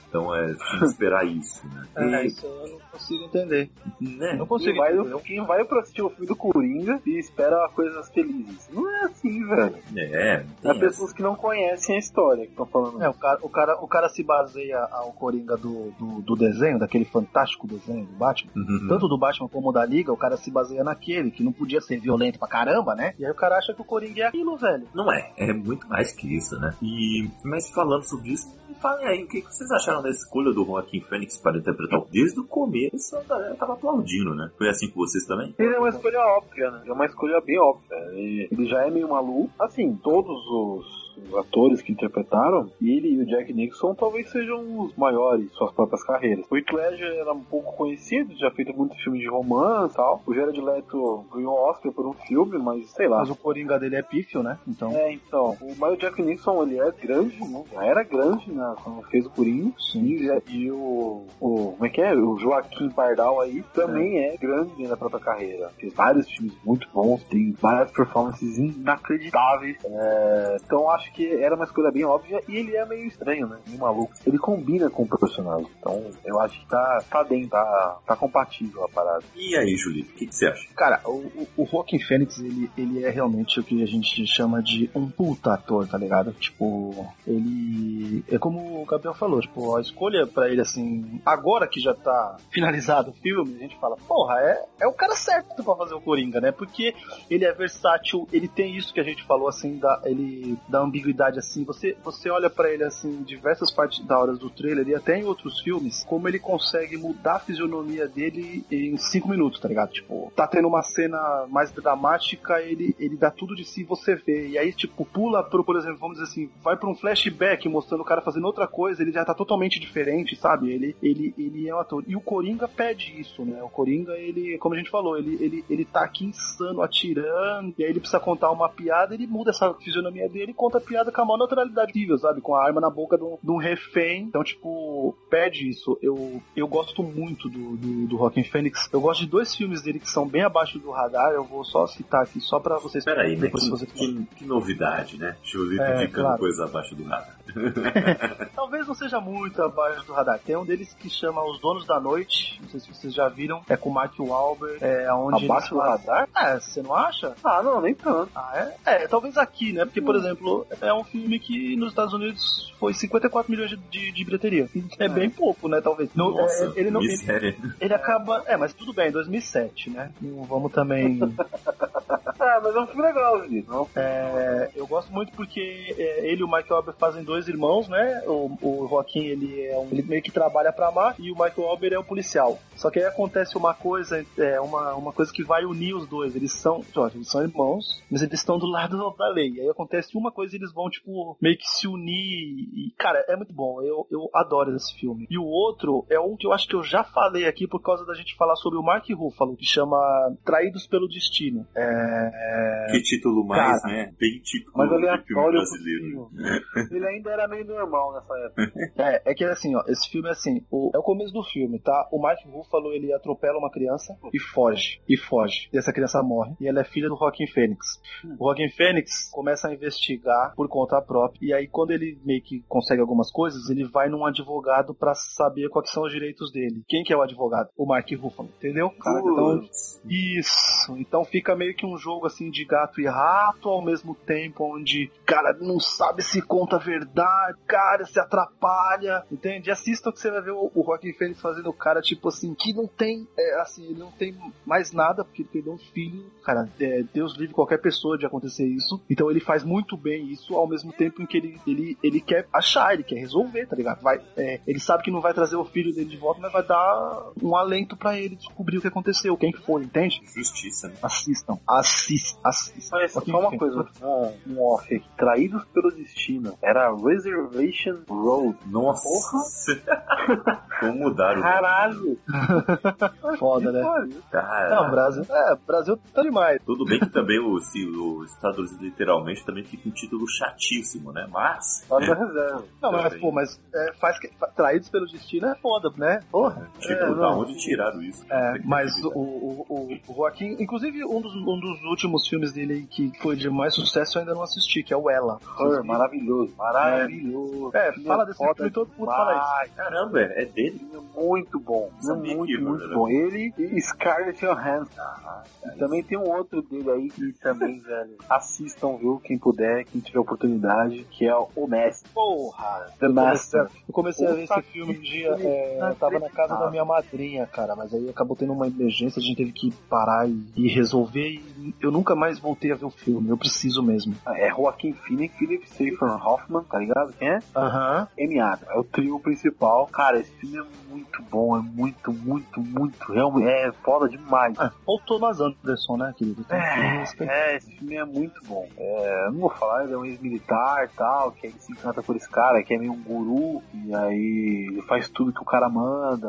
Então é esperar isso, né? É, E, isso eu não consigo entender. né? Não Quem consigo vai, entender. quem vai pra assistir o filme do Coringa e espera coisas felizes. Não é assim, velho. É, É tem pessoas que não conhecem a história que estão falando. É, o cara, o, cara, o cara se baseia ao Coringa do, do, do desenho, daquele fantástico desenho do Batman. Uhum. Tanto do Batman como da Liga, o cara se baseia naquele, que não podia ser violento pra caramba, né? E aí o cara acha que o Coringa é aquilo, velho. Não é, é muito mais que isso, né? E, mas falando sobre isso, falem aí, o que vocês acharam da escolha do Joaquim Fênix para interpretar? Desde o começo a galera tava aplaudindo, né? Foi assim com vocês também? Ele é uma escolha óbvia, né? É uma escolha bem óbvia. Ele já é meio maluco. Assim, todos os os atores que interpretaram, ele e o Jack Nixon talvez sejam os maiores suas próprias carreiras. O Heath Ledger era um pouco conhecido, já feito muito filme de romance e tal. O Jared Leto ganhou Oscar por um filme, mas sei lá. Mas o Coringa dele é pífio, né? Então. É, então, o mas o Jack Nixon, ele é grande, né? Já era grande, né? Quando fez o Coringa. Sim. E o, o, como é que é? O Joaquim Pardal aí também é, grande na própria carreira. Fez vários filmes muito bons, tem várias performances inacreditáveis. É, então acho que era uma escolha bem óbvia e ele é meio estranho, né? Meio maluco. Ele combina com o personagem. Então eu acho que tá, tá dentro, tá, tá compatível a parada. E aí, Julito, o que, que você acha? Cara, o, o, o Joaquin Phoenix, ele, ele é realmente o que a gente chama de um puta ator, tá ligado? Tipo, ele. É como o Gabriel falou, tipo, a escolha pra ele, assim, agora que já tá finalizado o filme, a gente fala, porra, é, é o cara certo pra fazer o Coringa, né? Porque ele é versátil, ele tem isso que a gente falou, assim, da, ele, da ambiguidade, assim. Você, você olha pra ele, assim, em diversas partes da horas do trailer e até em outros filmes, como ele consegue mudar a fisionomia dele em cinco minutos, tá ligado? Tipo, tá tendo uma cena mais dramática, ele, ele dá tudo de si você vê. E aí, tipo, pula pro, por exemplo, vamos dizer assim, vai pra um flashback mostrando o cara fazendo outra coisa, ele já tá totalmente diferente, sabe? Ele, ele, ele é um ator. E o Coringa pede isso, né? O Coringa, ele, como a gente falou, ele, ele, ele tá aqui insano, atirando, e aí ele precisa contar uma piada, ele muda essa fisionomia dele e conta piada com a maior naturalidade possível, sabe? Com a arma na boca de um, de um refém. Então, tipo, pede isso. Eu, eu gosto muito do, do, do Rockin' Phoenix. Eu gosto de dois filmes dele que são bem abaixo do radar. Eu vou só citar aqui, só pra vocês... Peraí, né? Que, vocês que- que novidade, né? Julito É, indicando claro. coisa abaixo do nada. Talvez não seja muito abaixo do radar. Tem um deles que chama Os Donos da Noite. Não sei se vocês já viram. É com o Mark Wahlberg. É onde Abaixo do radar? É, você não acha? Ah, não, nem tanto. Ah, é? É, talvez aqui, né? Porque, por exemplo, é um filme que nos Estados Unidos foi 54 milhões de, de, de bilheteria. É, bem pouco, né? Talvez. Não, Nossa, é, ele não. Ele, ele acaba. É, mas tudo bem, 2007, né? Não vamos também. Ah, mas é um filme legal. Não, É, eu gosto muito porque é, ele e o Michael Wahlberg fazem dois irmãos, né? O, o Joaquim, ele, é um, ele meio que trabalha pra mar e o Michael Wahlberg é um policial. Só que aí acontece uma coisa, é, uma, uma coisa que vai unir os dois. Eles são, ó, eles são irmãos, mas eles estão do lado da lei. Aí acontece uma coisa e eles vão, tipo, meio que se unir. E, cara, é muito bom. Eu, eu adoro esse filme. E o outro é um que eu acho que eu já falei aqui por causa da gente falar sobre o Mark Ruffalo, que chama Traídos pelo Destino. É. Que título mais, Cara. né? Bem típico mas aleatório brasileiro. possível. Ele ainda era meio normal nessa época. É, é que assim, ó, esse filme é assim, o- é o começo do filme, tá? O Mark Ruffalo, ele atropela uma criança e foge, e foge. E essa criança morre, e ela é filha do Joaquin Phoenix. O Joaquin Phoenix começa a investigar por conta própria, e aí quando ele meio que consegue algumas coisas, ele vai num advogado pra saber quais são os direitos dele. Quem que é o advogado? O Mark Ruffalo, entendeu? Caraca, então, isso. Então fica meio que um jogo assim de gato e rato ao mesmo tempo, onde cara não sabe se conta a verdade, cara se atrapalha, entende? Assista que você vai ver o, o Joaquin Phoenix fazendo o cara tipo assim que não tem, é, assim, ele não tem mais nada porque ele perdeu um filho. Cara, é, Deus livre qualquer pessoa de acontecer isso. Então ele faz muito bem isso ao mesmo tempo em que ele ele, ele quer achar, ele quer resolver, tá ligado? Vai, é, ele sabe que não vai trazer o filho dele de volta, mas vai dar um alento pra ele descobrir o que aconteceu, quem que foi, entende? Justiça, né? Assistam, assistam, Mas Joaquin só uma coisa, um, um off aqui. Traídos pelo Destino. Era Reservation Road. Nossa! Como mudaram o? Caralho! Foda, né? Cara, Não, Brasil. É, Brasil tá demais. Tudo bem que também o, se, os Estados Unidos literalmente também fica um título chatíssimo, né? Mas. Reserva. Não, mas, pô, mas é, faz que, traídos pelo destino é foda, né? Porra. Tipo, É, da não. onde tiraram isso? É, mas o, o, o, o Joaquim, inclusive um dos, um dos últimos filmes dele aí que foi de mais sucesso eu ainda não assisti, que é o Ela. Her, maravilhoso, maravilhoso. É, Filme fala desse foda filme e todo mundo fala isso. Caramba, é dele? Filme muito bom. Sabia muito, que, muito mano, bom. Ele e Scarlett Johansson. E também tem um outro dele aí que também, velho, assistam, viu? Quem puder, quem tiver oportunidade, que é o Mestre. Porra! The Eu comecei, Master. eu comecei a ver esse filme um dia, é, eu tava na casa da minha madrinha, cara, mas aí acabou tendo uma emergência, a gente teve que parar e, e resolver. E eu nunca mais voltei a ver o filme. Eu preciso mesmo. É Joaquim Phoenix, Philip Seymour Hoffman, tá ligado? Quem é? Aham. Amy Adams. É o trio principal. Cara, esse filme é muito bom, é muito, muito, muito. Realmente, é foda demais. Ah, ou Thomas Anderson, né, querido? Respeitar. É, esse filme é muito bom. É, eu não vou falar, ele é um ex-militar e tal, que aí se encanta por esse cara, que é meio um guru, e aí ele faz tudo que o cara manda,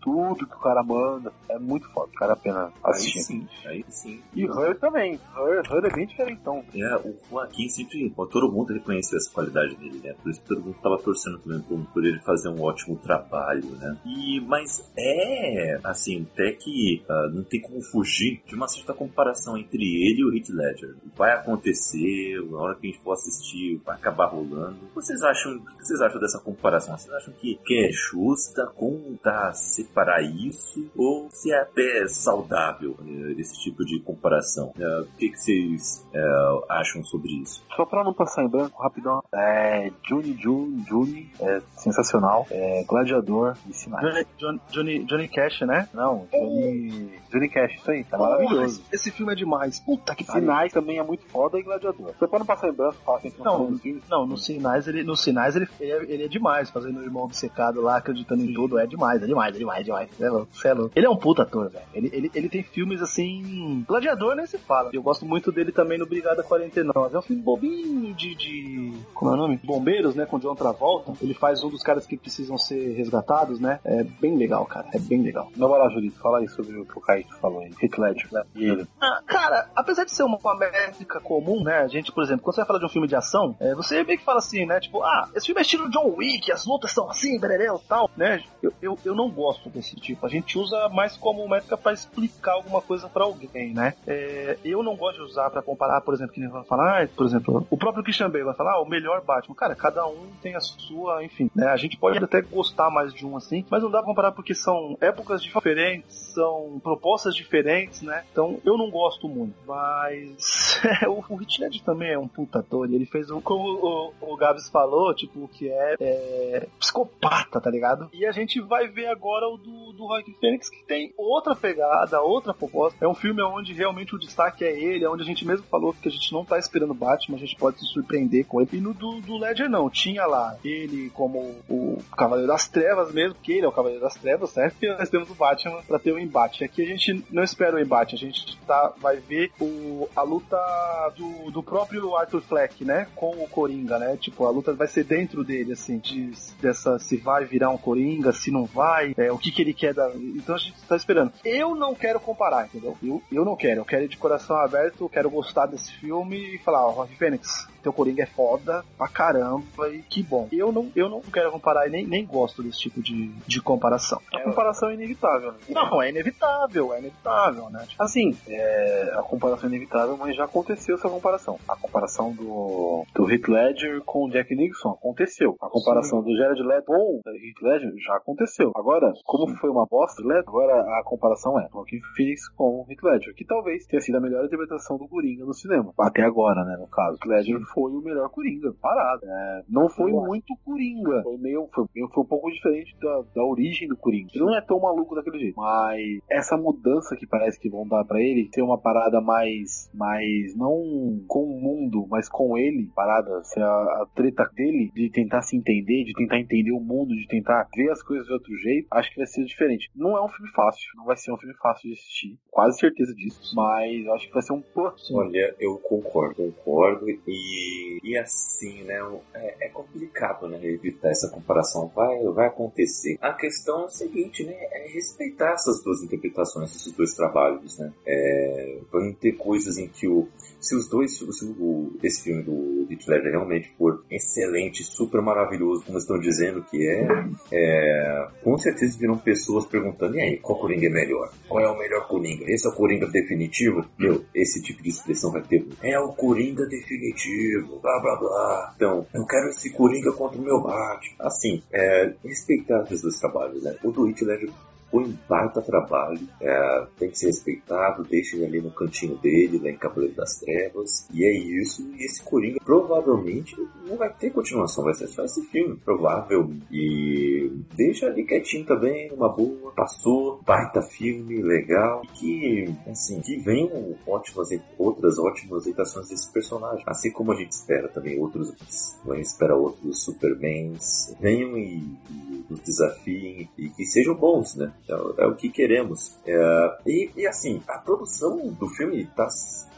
tudo que o cara manda. É muito foda, cara, a pena Aí assistir. sim, aí sim. E Her também. Her, Her é bem diferentão. É, o Joaquim sempre, todo mundo reconheceu essa qualidade dele, né? Por isso que todo mundo tava torcendo também por, ele fazer um ótimo trabalho, né? E, mas é, assim, até que ah, não tem como fugir de uma certa comparação entre ele e o Heath Ledger. Vai acontecer, na hora que a gente for assistir, vai acabar rolando. Vocês acham, o que vocês acham dessa comparação? Vocês acham que, que é justa? Como separar isso? Ou se é até saudável eh, esse tipo de comparação? Eh, o que, que vocês eh, acham sobre isso? Só pra não passar em branco, rapidão. É. Juni Juni, Juni é sensacional. É Gladiador e Sinais. Johnny, Johnny, Johnny, Johnny Cash, né? Não, Johnny. Johnny Cash, isso aí, tá maravilhoso. Porra, Esse filme é demais. Puta que pariu. Sinais também é muito foda e Gladiador. Você pode não passar em branco, fala assim, Não, não, nos sinais ele, nos sinais ele, ele, é, ele é demais, fazendo o irmão obcecado lá, acreditando em tudo, é demais, é demais, é demais, é demais. Cê é louco, é louco. Ele é um puta ator, velho. Ele, ele, ele tem filmes assim. Gladiador nem se fala. Eu gosto muito dele também no Brigada 49. É um filme bobinho de. de como é o nome? Bombeiros, né? Com John Travolta. Ele faz um dos caras que precisam ser resgatados, né? É bem legal, cara. É bem legal. Não vai lá, Julito, fala aí sobre o que o Kaique falou aí. Heath Ledger, né? E ele. Ah, cara, apesar de ser uma, uma métrica comum, né? A gente, por exemplo, quando você vai falar de um filme de ação, é, você meio que fala assim, né? Tipo, ah, esse filme é estilo John Wick, as lutas são assim, bererel tal, né? Eu, eu, eu não gosto desse tipo. A gente usa mais como métrica pra explicar alguma coisa pra alguém, né? É, eu não gosto de usar pra comparar, por exemplo, que nem vai falar, ah, por exemplo, o próprio Christian Bale vai falar, ah, o melhor Batman. Cara, cada um tem a sua, enfim, né? A gente pode até gostar mais de um assim, mas não dá pra comparar porque são épocas diferentes, são propostas diferentes, né? Então eu não gosto muito, mas o, o Ledger também é um puta ator ele fez um, como o, o Gabs falou, tipo, que é, é psicopata, tá ligado? E a gente vai ver agora o do, do Joaquin Phoenix que tem outra pegada, outra proposta. É um filme onde realmente o destaque é ele, é onde a gente mesmo falou que a gente não tá esperando Batman, a gente pode se surpreender com ele. E no do, do Ledger não, tinha lá ele como o Cavaleiro das Trevas mesmo, que ele é o Cavaleiro das Trevas, certo? E nós temos o Batman pra ter o embate. Aqui a gente não espera o embate, a gente tá, vai ver o, a luta do, do próprio Arthur Fleck, né? Com o Coringa, né? Tipo, a luta vai ser dentro dele, assim, de, dessa se vai virar um Coringa, se não vai, é, o que que ele quer da. Então a gente tá esperando. Eu não quero comparar, entendeu? Eu, eu não quero, eu quero de coração aberto, eu quero gostar desse filme e falar, ó, Rock Fênix, teu Coringa é foda pra caramba e que bom. Eu não, eu não quero comparar e nem, nem gosto desse tipo de, de comparação. A comparação é inevitável, né? Não, é inevitável, é inevitável, né? Tipo, Assim, é, a comparação é inevitável, mas já aconteceu essa comparação. A comparação do, do Heath Ledger com o Jack Nixon aconteceu. A comparação do Jared Leto com o Heath Ledger já aconteceu. Agora, como foi uma bosta, Leto, agora a comparação é Joaquin Phoenix com o Heath Ledger, que talvez tenha sido a melhor interpretação do Coringa no cinema. Até agora, né, no caso. Ledger foi o melhor Coringa, parado. É, não foi Eu acho. muito Coringa. Foi meio, foi, foi um pouco diferente da, da origem do Coringa. Ele não é tão maluco daquele jeito. Mas essa mudança que parece que vão dar pra ele, ser uma parada mais, mais não com o mundo, mas com ele, parada, ser a, a treta dele, de tentar se entender, de tentar entender o mundo, de tentar ver as coisas de outro jeito, acho que vai ser diferente. Não é um filme fácil, não vai ser um filme fácil de assistir, quase certeza disso, mas eu acho que vai ser um pô, Olha, eu concordo, concordo. E, e assim, né? É, é complicado, né? Evitar essa comparação. Vai, vai acontecer. A questão é o seguinte, né? É respeitar essas duas interpretações, esses dois trabalhos, né? É, vão ter coisas em que o. Se os dois. Se o, esse filme do Heath Ledger realmente for excelente, super maravilhoso, como estão dizendo que é, é, com certeza virão pessoas perguntando: e aí, qual Coringa é melhor? Qual é o melhor Coringa? Esse é o Coringa definitivo? Meu, esse tipo de expressão vai ter. É o Coringa definitivo, blá blá blá. Então, eu quero esse Coringa contra o meu Batman. Assim, é, respeitar esses dois trabalhos, né? O do Heath Ledger foi um baita trabalho, é, tem que ser respeitado, deixa ele ali no cantinho dele, lá em Cavaleiro das Trevas, e é isso, e esse Coringa provavelmente não vai ter continuação, vai ser só esse filme, provável, e deixa ali quietinho também, numa boa, passou, baita filme, legal, e que, assim, que venham ótimas, outras ótimas imitações desse personagem, assim como a gente espera também outros, a gente espera outros Supermans, venham e, e nos desafiem e que sejam bons, né? É, é o que queremos. É, e, e, assim, a produção do filme tá,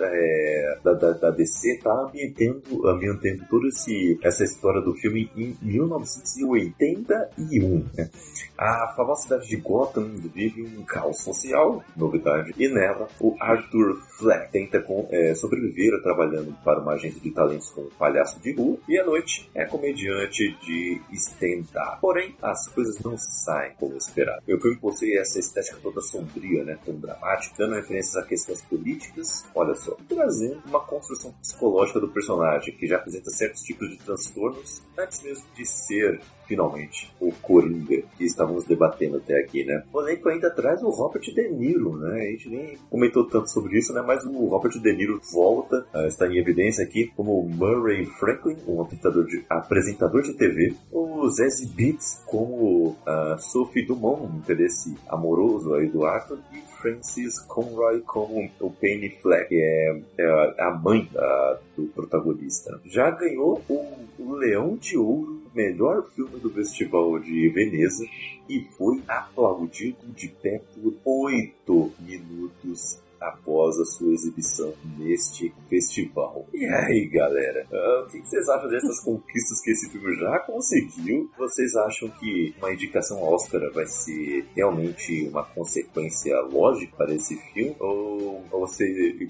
é, da, da, da, DC tá ambientando, ambientando toda esse, essa história do filme em 1981. Né? A famosa cidade de Gotham vive um caos social, novidade, e nela o Arthur Fleck tenta com, é, sobreviver trabalhando para uma agência de talentos como palhaço de rua e à noite é comediante de stand-up. Porém, as coisas não saem como esperado. O filme possui essa estética toda sombria, né, tão dramática, dando referências a questões políticas, olha só, trazendo uma construção psicológica do personagem que já apresenta certos tipos de transtornos antes mesmo de ser finalmente, o Coringa que estávamos debatendo até aqui, né? O elenco ainda traz o Robert De Niro, né? A gente nem comentou tanto sobre isso, né? Mas o Robert De Niro volta, está em evidência aqui, como Murray Franklin, um apresentador de, apresentador de TV, o Zazie Beetz como uh, Sophie Dumont, um interesse amoroso aí do Arthur, e Francis Conroy como o Penny Fleck, que é, é a mãe uh, do protagonista. Já ganhou o Leão de Ouro melhor filme do Festival de Veneza e foi aplaudido de pé por oito minutos após a sua exibição neste festival. E aí, galera, uh, o que vocês acham dessas conquistas que esse filme já conseguiu? Vocês acham que uma indicação Oscar vai ser realmente uma consequência lógica para esse filme? Ou, ou você,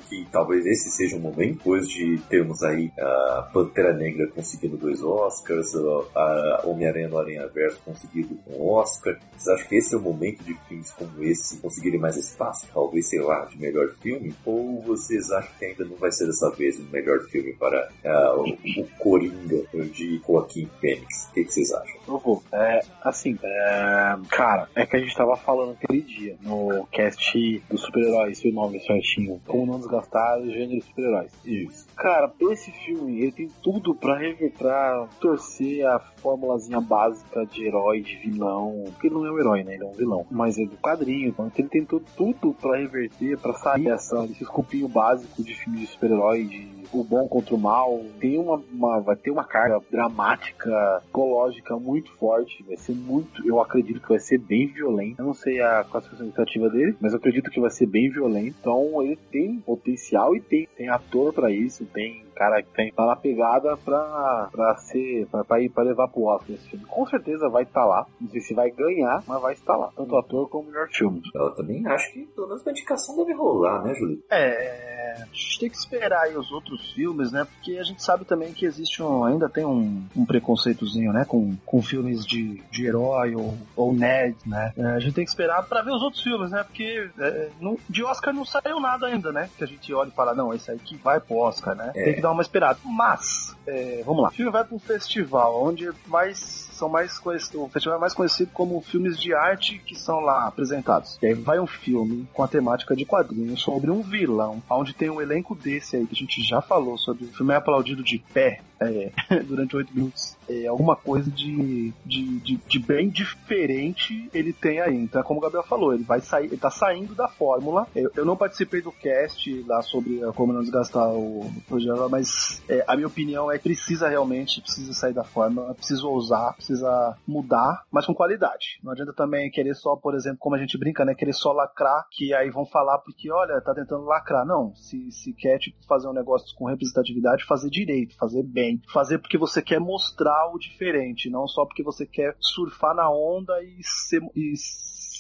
que talvez esse seja o um momento, depois de termos aí a Pantera Negra conseguindo dois Oscars, a Homem-Aranha no Aranha Verso conseguindo um Oscar, vocês acham que esse é o momento de filmes como esse conseguirem mais espaço? Talvez, sei lá, de melhor filme? Ou vocês acham que ainda não vai ser dessa vez o melhor filme para uh, o, o, Coringa de Joaquim Fênix? O que, que vocês acham? Eu vou. É, assim, é, cara, é que a gente tava falando aquele dia no cast dos super-heróis, o nome certinho, como não desgastar o gênero super-heróis. Isso. Cara, esse filme, ele tem tudo pra, rever, pra torcer a formulazinha básica de herói, de vilão, porque ele não é um herói, né? Ele é um vilão. Mas é do quadrinho, então ele tentou tudo pra reverter, pra essa, esse escopinho básico de filme de super-herói, de o bom contra o mal. Tem uma, uma, vai ter uma carga dramática, psicológica muito forte. Vai ser muito, eu acredito que vai ser bem violento. Eu não sei a classificação expectativa dele, mas eu acredito que vai ser bem violento. Então ele tem potencial e tem, tem ator para isso, tem cara que tem, tá na pegada pra, pra ser, pra, pra ir pra levar pro Oscar esse filme. Com certeza vai estar tá lá. Não sei se vai ganhar, mas vai estar lá. Tanto ator como melhor filme. Eu também acho que pelo menos uma indicação deve rolar, né, Júlio? É, a gente tem que esperar aí os outros filmes, né? Porque a gente sabe também que existe um, ainda tem um, um preconceitozinho, né? Com, com filmes de, de herói ou, ou nerd, né? É, a gente tem que esperar pra ver os outros filmes, né? Porque é, não, de Oscar não saiu nada ainda, né? Que a gente olha e fala, não, esse aí que vai pro Oscar, né? É. Tem que dar uma esperada. Mas, é, vamos lá. O filme vai para um festival onde mais são mais conhecidos, o festival é mais conhecido como filmes de arte que são lá apresentados. E aí vai um filme com a temática de quadrinhos sobre um vilão, onde tem um elenco desse aí que a gente já falou sobre. O filme é aplaudido de pé é, durante oito minutos. É alguma coisa de, de, de, de, bem diferente ele tem aí. Então, é como o Gabriel falou, ele vai sair, ele tá saindo da fórmula. Eu, eu não participei do cast lá sobre como não desgastar o projeto, mas é, a minha opinião é que precisa realmente, precisa sair da fórmula, precisa ousar, precisa mudar, mas com qualidade. Não adianta também querer só, por exemplo, como a gente brinca, né? Querer só lacrar, que aí vão falar porque, olha, tá tentando lacrar. Não, se, se quer tipo, fazer um negócio com representatividade, fazer direito, fazer bem. Fazer porque você quer mostrar o diferente, não só porque você quer surfar na onda e ser. E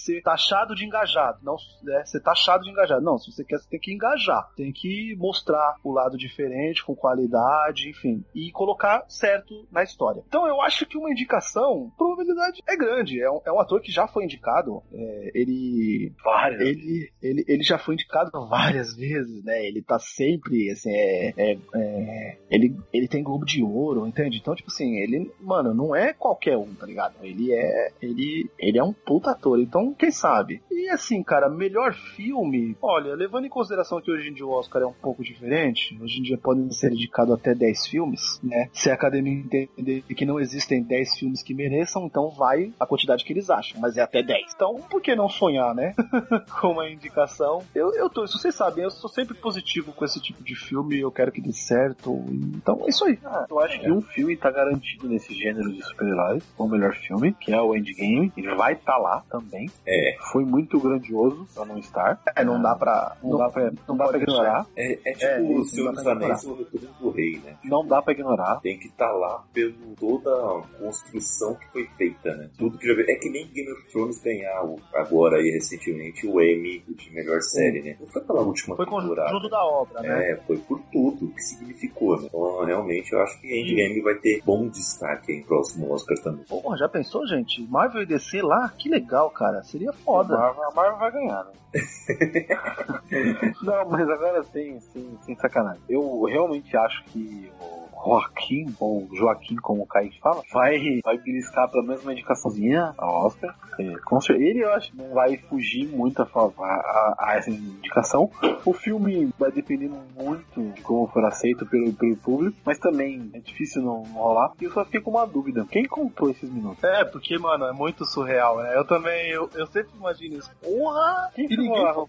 ser taxado de engajado, não é, ser taxado de engajado. Não, se você quer, você tem que engajar, tem que mostrar o lado diferente, com qualidade, enfim, e colocar certo na história. Então eu acho que uma indicação, probabilidade é grande. É um, é um ator que já foi indicado, é, ele, várias. ele, ele, ele já foi indicado várias vezes, né? Ele tá sempre, assim, é, é, é, ele, ele tem Globo de Ouro, entende? Então, tipo assim, ele, mano, não é qualquer um, tá ligado? Ele é, ele, ele é um puta ator. Então, quem sabe? E assim, cara, melhor filme, olha, levando em consideração que hoje em dia o Oscar é um pouco diferente, hoje em dia podem ser dedicados até 10 filmes, né? Se a academia entender que não existem 10 filmes que mereçam, então vai a quantidade que eles acham, mas é até 10. Então, por que não sonhar, né? com uma indicação. Eu, eu tô, vocês sabem, eu sou sempre positivo com esse tipo de filme, eu quero que dê certo. Então é isso aí. Ah, eu acho que um filme tá garantido nesse gênero de super-heróis, o melhor filme, que é o Endgame. Ele vai estar tá lá também. É. Foi muito grandioso pra não estar. É, não dá pra. Não, dá pra, não dá pra ignorar. É, é tipo É, o Senhor não dos Anéis o Retorno do Rei, né? Não dá pra ignorar. Tem que estar lá pelo toda a construção que foi feita, né? Tudo que já veio. É que nem Game of Thrones ganhar o- agora aí recentemente o Emmy de melhor série, né? Não foi pela última Foi temporada. conjunto da obra, né? É, foi por tudo que significou, né? Então, realmente, eu acho que Endgame vai ter bom destaque em próximo Oscar também. Porra, já pensou, gente? Marvel e DC lá? Que legal, cara. Seria A foda. Marvel, a Marvel vai ganhar, né? não, mas agora sem, sem, sem sacanagem. Eu realmente acho que o Joaquim, ou Joaquim, como o Kaique fala, vai, vai beliscar pelo menos uma indicaçãozinha ao Oscar. É, ele, eu acho, não vai fugir muito a, a, a- a essa indicação. O filme vai depender muito de como for aceito pelo, pelo público, mas também é difícil não, rolar. E eu só fiquei com uma dúvida: quem contou esses minutos? É, porque, mano, é muito surreal, né? Eu também, eu, eu sempre imagino isso. Porra! Quem E ninguém, foi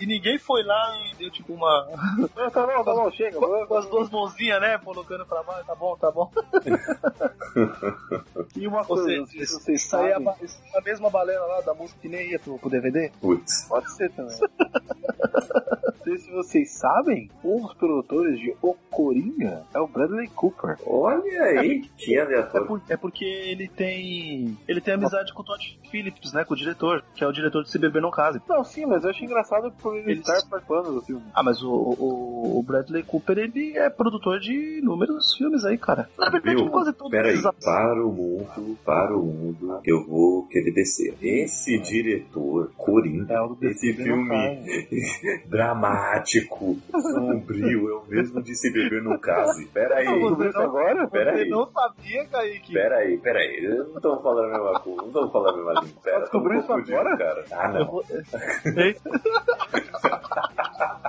e ninguém foi lá e deu tipo uma. Tá bom, tá bom, chega. com, com as duas mãozinhas, né? Colocando pra baixo, tá bom, tá bom. E uma coisa, vocês é a, é a mesma balena lá da música que nem ia pro, pro DVD? Putz. pode ser também. Não sei se vocês sabem, um dos produtores de O Coringa é o Bradley Cooper. Olha aí, que É, aleatório. por- é porque ele tem. Ele tem amizade com o Todd Phillips, né? Com o diretor, que é o diretor de Se Beber Não Case. Não, sim, mas eu achei engraçado por ele Eles- estar participando do filme. Ah, mas o, o, o Bradley Cooper, ele é produtor de inúmeros filmes aí, cara. Na verdade, Viu? quase todos Peraí, atores. para o mundo, para o mundo, que eu vou querer descer. Esse diretor, Coringa, É esse filme dramático, sombrio, é o mesmo de se beber no case. Peraí, agora? Pera Você aí. não sabia, Kaique? peraí, peraí. Não estamos falando a mesma coisa, não estamos falando a mesma língua. Pera, descobriu isso confundindo, agora? cara. Ah, Eu não. vou-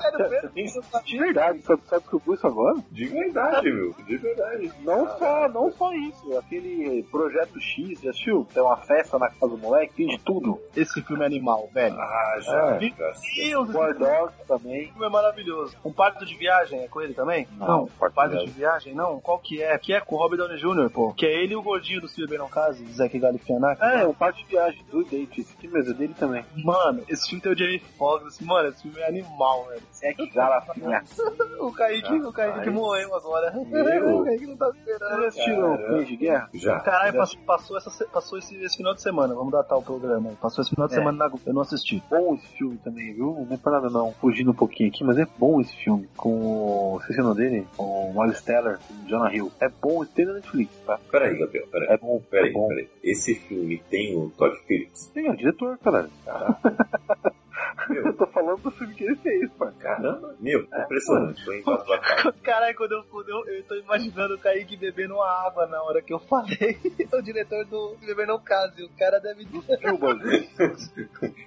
Sério mesmo? De verdade, só, só descobriu isso agora? De verdade, meu. De verdade. Não só, não só isso. Aquele Projeto X, já assistiu? Tem uma festa na casa do moleque, tem de tudo. Esse filme é animal, velho. Ah, já. É. Deus, esse War Dogs também. filme é maravilhoso. Um parto de viagem é com ele também? Não, Parto de parto de Viagem. viagem não? Qual que é? Que é com o Robert Downey Jr., pô. Que é ele e o gordinho do Não Case, Zack Galifianakis. É, o Parte de Viagem, do Date. Esse filme é dele também. Mano, esse filme tem o Jamie Foxx. assim, Mano, esse filme é animal, velho. É que Galafinha. O Kaique, o Kaique que Rapaz. morreu agora. Meu. O Kaique não tá já esperando. assistiram de Guerra? Já. Caralho, passou, passou, essa, passou esse, esse final de semana. Vamos datar o programa. Passou esse final de É. semana na. Eu não assisti. bom esse filme também, viu? Não é pra nada não, fugindo um pouquinho aqui, mas é bom esse filme. Com o. Esqueci o nome dele? Com o Miles Teller, com o Jonah Hill. É bom, tem na Netflix, tá? Peraí, Gabriel, peraí. É bom, Peraí, é bom. peraí. Esse filme tem o Todd Phillips? Tem, é o diretor, caralho. Meu, Eu tô falando do filme que ele fez, pá. caramba, meu, impressionante. Tô embasbacado. Caralho, quando eu, quando eu, eu tô imaginando o Kaique bebendo uma água na hora que eu falei. o diretor do Beber Não Case. O cara deve dizer. Bagulho?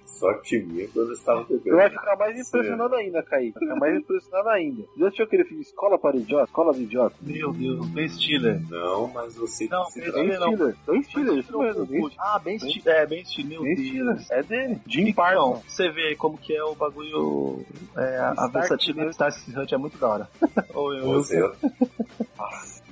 Sorte minha quando eu estava bebendo. vai ficar mais impressionado ainda, Kaique. Ficar mais impressionado ainda. Já assistiu aquele filme Escola para Idiota? Escola do Idiota? Meu Deus, Ben Stiller. Não, mas você Não, se Ben Ben Stiller não. Ben Stiller, isso mesmo. Ah, Ben Stiller. É, Ben Stiller. Meu Ben. Stiller. É dele. Jim Então, Parsons. você vê como que é o bagulho. É, versatilidade do Starsky Hunt é muito da hora. Ou eu, eu, Você...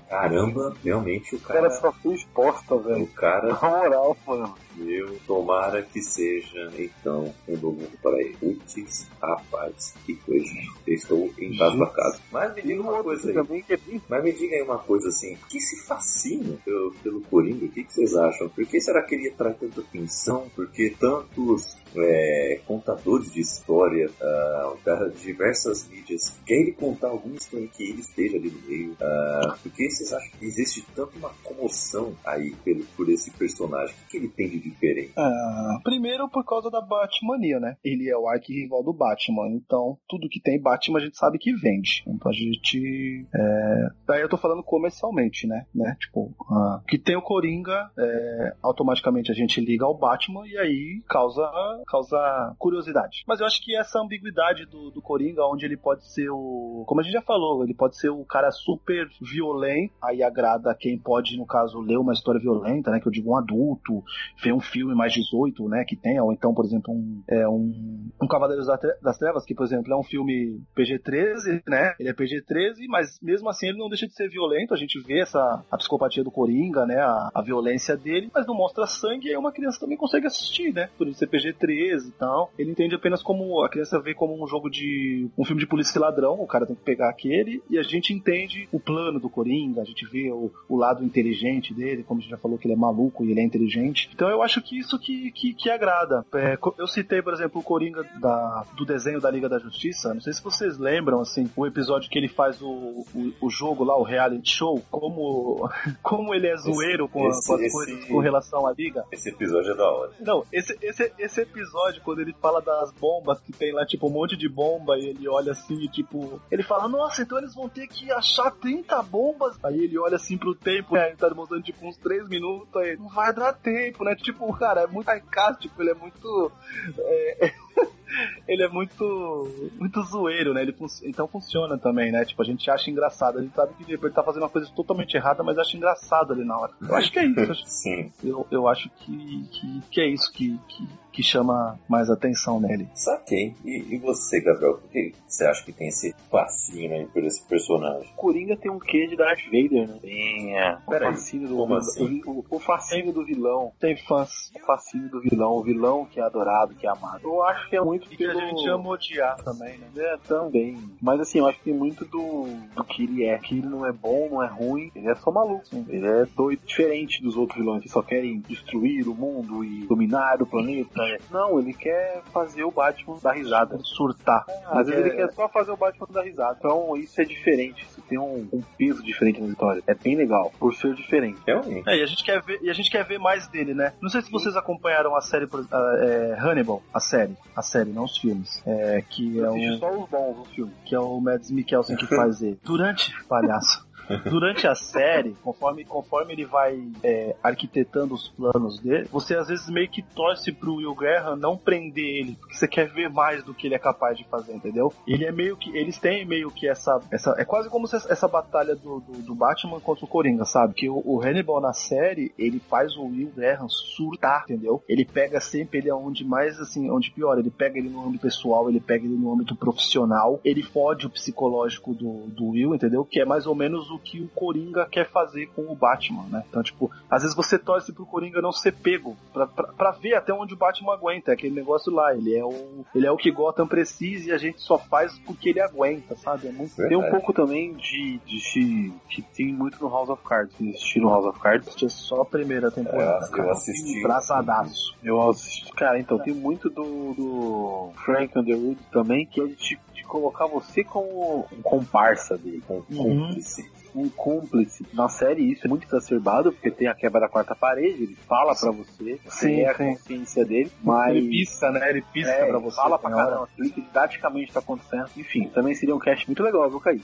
Caramba, realmente o O cara cara... só foi exposta, velho. O cara, Na moral, mano. Meu, tomara que seja, então, um mundo para ele. Putz, rapaz, que coisa. Eu estou embasbacado. Mas me diga um uma coisa aí. também que é Mas me diga aí uma coisa assim, que se fascina pelo, pelo Coringa? O que, que vocês acham? Por que será que ele atrai tanta atenção? Por que tantos é, contadores de história uh, da diversas mídias querem contar alguma história que ele esteja ali no meio. Uh, porque vocês acham que existe tanto uma comoção aí pelo, por esse personagem? O que, que ele tem de diferente? Ah, primeiro por causa da Batmania, né? Ele é o arqui-rival do Batman, então tudo que tem Batman a gente sabe que vende. Então a gente. É... Daí eu tô falando comercialmente, né? né? Tipo, ah, que tem o Coringa, é... automaticamente a gente liga ao Batman e aí causa, causa curiosidade. Mas eu acho que essa ambiguidade do, do Coringa, onde ele pode ser o. Como a gente já falou, ele pode ser o cara super violento, aí agrada quem pode, no caso, ler uma história violenta, né? Que eu digo um adulto, ver um filme mais 18, né? Que tenha, ou então, por exemplo, um, é, um, um Cavaleiros das Trevas, que, por exemplo, é um filme PG-13, né? Ele é PG-13, mas mesmo assim ele não deixa de ser violento. A gente vê essa a psicopatia do Coringa, né? A, a violência dele, mas não mostra sangue e uma criança também consegue assistir, né? Por ele ser PG-13 e tal. Ele entende apenas como a criança vê como um jogo de um filme de polícia e ladrão, o cara tem que pegar aquele e a gente entende o plano do Coringa, a gente vê o, o lado inteligente dele, como a gente já falou que ele é maluco e ele é inteligente. Então eu acho que isso que, que, que agrada. É, eu citei, por exemplo, o Coringa da, do desenho da Liga da Justiça. Não sei se vocês lembram, assim, o episódio que ele faz o, o, o jogo lá, o reality show, como, como ele é zoeiro com, esse, com as esse, coisas com relação à Liga. Esse episódio é da hora. Não, esse, esse, esse episódio, quando ele fala das bombas, que tem lá, tipo, um monte de bomba, e ele olha assim, e, tipo, ele fala, nossa, então eles vão ter que achar 30 bombas. Aí ele olha assim pro tempo, né? Ele tá demonstrando, tipo, uns 3 minutos, aí não vai dar tempo, né? Tipo, cara, é muito sarcástico, ele é muito. É, ele é muito muito zoeiro, né? Ele fun então funciona também, né? Tipo, a gente acha engraçado. A gente sabe que ele tá fazendo uma coisa totalmente errada, mas acha engraçado ali na hora. Eu acho que é isso. Sim. Eu, eu acho que, que, que é isso que, que, que chama mais atenção nele. Saquei. E, e você, Gabriel, por que você acha que tem esse fascínio aí por esse personagem? Coringa tem um quê de Darth Vader, né? Tem, é. O fascínio do como vilão. assim? O, o fascínio do vilão. Tem fãs O fascínio do vilão. O vilão que é adorado, que é amado. Eu acho que é muito que a gente ama odiar também, né? É, também. Mas assim, eu acho que tem muito do, do que ele é. Que ele não é bom, não é ruim. Ele é só maluco. Ele é doido, diferente dos outros vilões que só querem destruir o mundo e dominar o planeta. Não, ele quer fazer o Batman dar risada. Surtar. Às vezes É- ele quer só fazer o Batman dar risada. Então isso é diferente. Isso tem um, um peso diferente na história. É bem legal, por ser diferente. Realmente. É, e a gente quer ver, e a gente quer ver mais dele, né? Não sei se vocês acompanharam a série por- a- é, Hannibal, a série, a série, não os filmes. É, que é o só os bons os filmes. que é o Mads Mikkelsen que faz ele. Durante, palhaço. Durante a série, conforme, conforme ele vai é, arquitetando os planos dele, você às vezes meio que torce pro Will Graham não prender ele, porque você quer ver mais do que ele é capaz de fazer, entendeu? Ele é meio que. Eles têm meio que essa. essa é quase como se essa batalha do, do, do Batman contra o Coringa, sabe? Que o, o Hannibal na série, ele faz o Will Graham surtar, entendeu? Ele pega sempre ele aonde mais assim, onde pior, ele pega ele no âmbito pessoal, ele pega ele no âmbito profissional, ele fode o psicológico do, do Will, entendeu? Que é mais ou menos o que o Coringa quer fazer com o Batman, né? Então, tipo, às vezes você torce pro Coringa não ser pego, pra, pra, pra ver até onde o Batman aguenta, é aquele negócio lá, ele é o ele é o que Gotham precisa e a gente só faz porque ele aguenta, sabe? É muito Tem um pouco também de, de, de- que tem muito no House of Cards. Assistiram House of Cards? Assistir só a primeira temporada. É, eu cara. assisti. Braçadaço. Eu assisti, cara, então tem muito do, do Frank Underwood também, que é de, te- de colocar você como um comparsa dele, Com Uhum. cúmplice. Um cúmplice. Na série isso é muito exacerbado, porque tem a quebra da quarta parede, ele fala pra você, Sim, é a consciência dele, mas... Ele pisca, né? Ele pisca É, pra você. Fala pra caramba, explica didaticamente o que tá acontecendo. Enfim, também seria um cast muito legal, viu, Caí?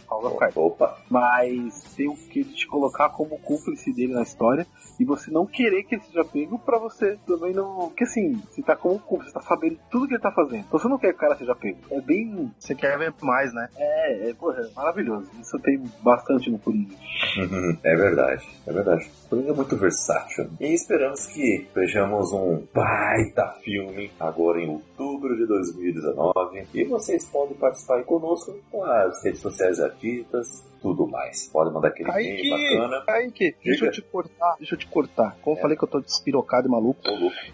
Opa, Mas tem o que ele te colocar como cúmplice dele na história e você não querer que ele seja pego pra você também não. Porque assim, você tá como cúmplice, você tá sabendo tudo que ele tá fazendo. Então você não quer que o cara seja pego. É bem. Você quer ver mais, né? É, é, porra, é maravilhoso. Isso tem bastante no Coringa. é verdade, é verdade. Coringa é muito versátil. E esperamos que vejamos um baita filme agora em outubro de 2019. E vocês podem participar conosco com as redes sociais artistas, tudo mais. Pode mandar aquele Kaique, e-mail bacana. Kaique, deixa eu te cortar, deixa eu te cortar. Como eu falei que eu tô despirocado e maluco,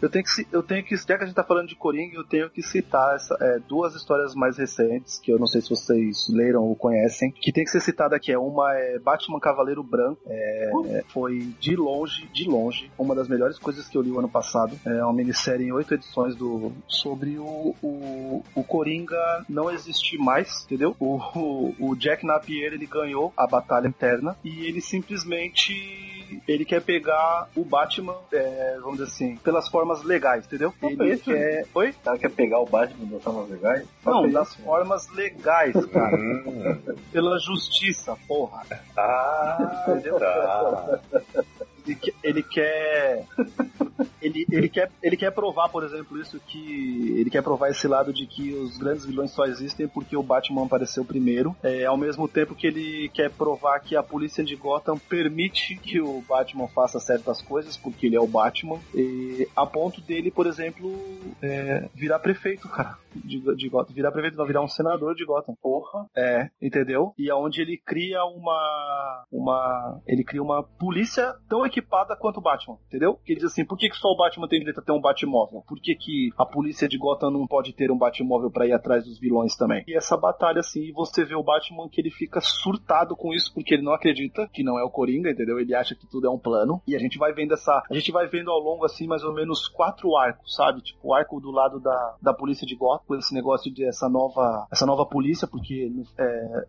eu tenho que, eu tenho que, já que a gente tá falando de Coringa, eu tenho que citar essa, é, duas histórias mais recentes, que eu não sei se vocês leram ou conhecem, que tem que ser citada aqui. É uma é Batman Cavaleiro Branco, é, é, foi de longe, de longe, uma das melhores coisas que eu li o ano passado. É uma minissérie em oito edições do, sobre o, o, o Coringa não existir mais, entendeu? O, o, o Jack Napier, ele ganhou a batalha interna e ele simplesmente ele quer pegar o Batman, é, vamos dizer assim, pelas formas legais, entendeu? Só Ele quer. Oi? O cara quer pegar o Batman das formas legais? Não, pra das isso. formas legais, cara. Pela justiça, porra. Ah, Entendeu? tá. Ele, que- ele quer. Ele, ele, quer, ele quer provar, por exemplo, isso que. Ele quer provar esse lado de que os grandes vilões só existem porque o Batman apareceu primeiro. É, ao mesmo tempo que ele quer provar que a polícia de Gotham permite que o Batman faça certas coisas, porque ele é o Batman. E, a ponto dele, por exemplo, é, virar prefeito, cara. De, de Gotham. Virar prefeito, não, virar um senador de Gotham. Porra. É, entendeu? E aonde ele cria uma. uma. Ele cria uma polícia tão equipada quanto o Batman, entendeu? Que ele diz assim, por que, que só o Batman tem direito a ter um Batmóvel? Por que, que a polícia de Gotham não pode ter um Batmóvel pra ir atrás dos vilões também? E essa batalha, assim, você vê o Batman que ele fica surtado com isso, porque ele não acredita que não é o Coringa, entendeu? Ele acha que tudo é um plano. E a gente vai vendo essa. A gente vai vendo ao longo, assim, mais ou menos quatro arcos, sabe? Tipo, o arco do lado da, da polícia de Gotham, com esse negócio de essa nova. essa nova polícia, porque é,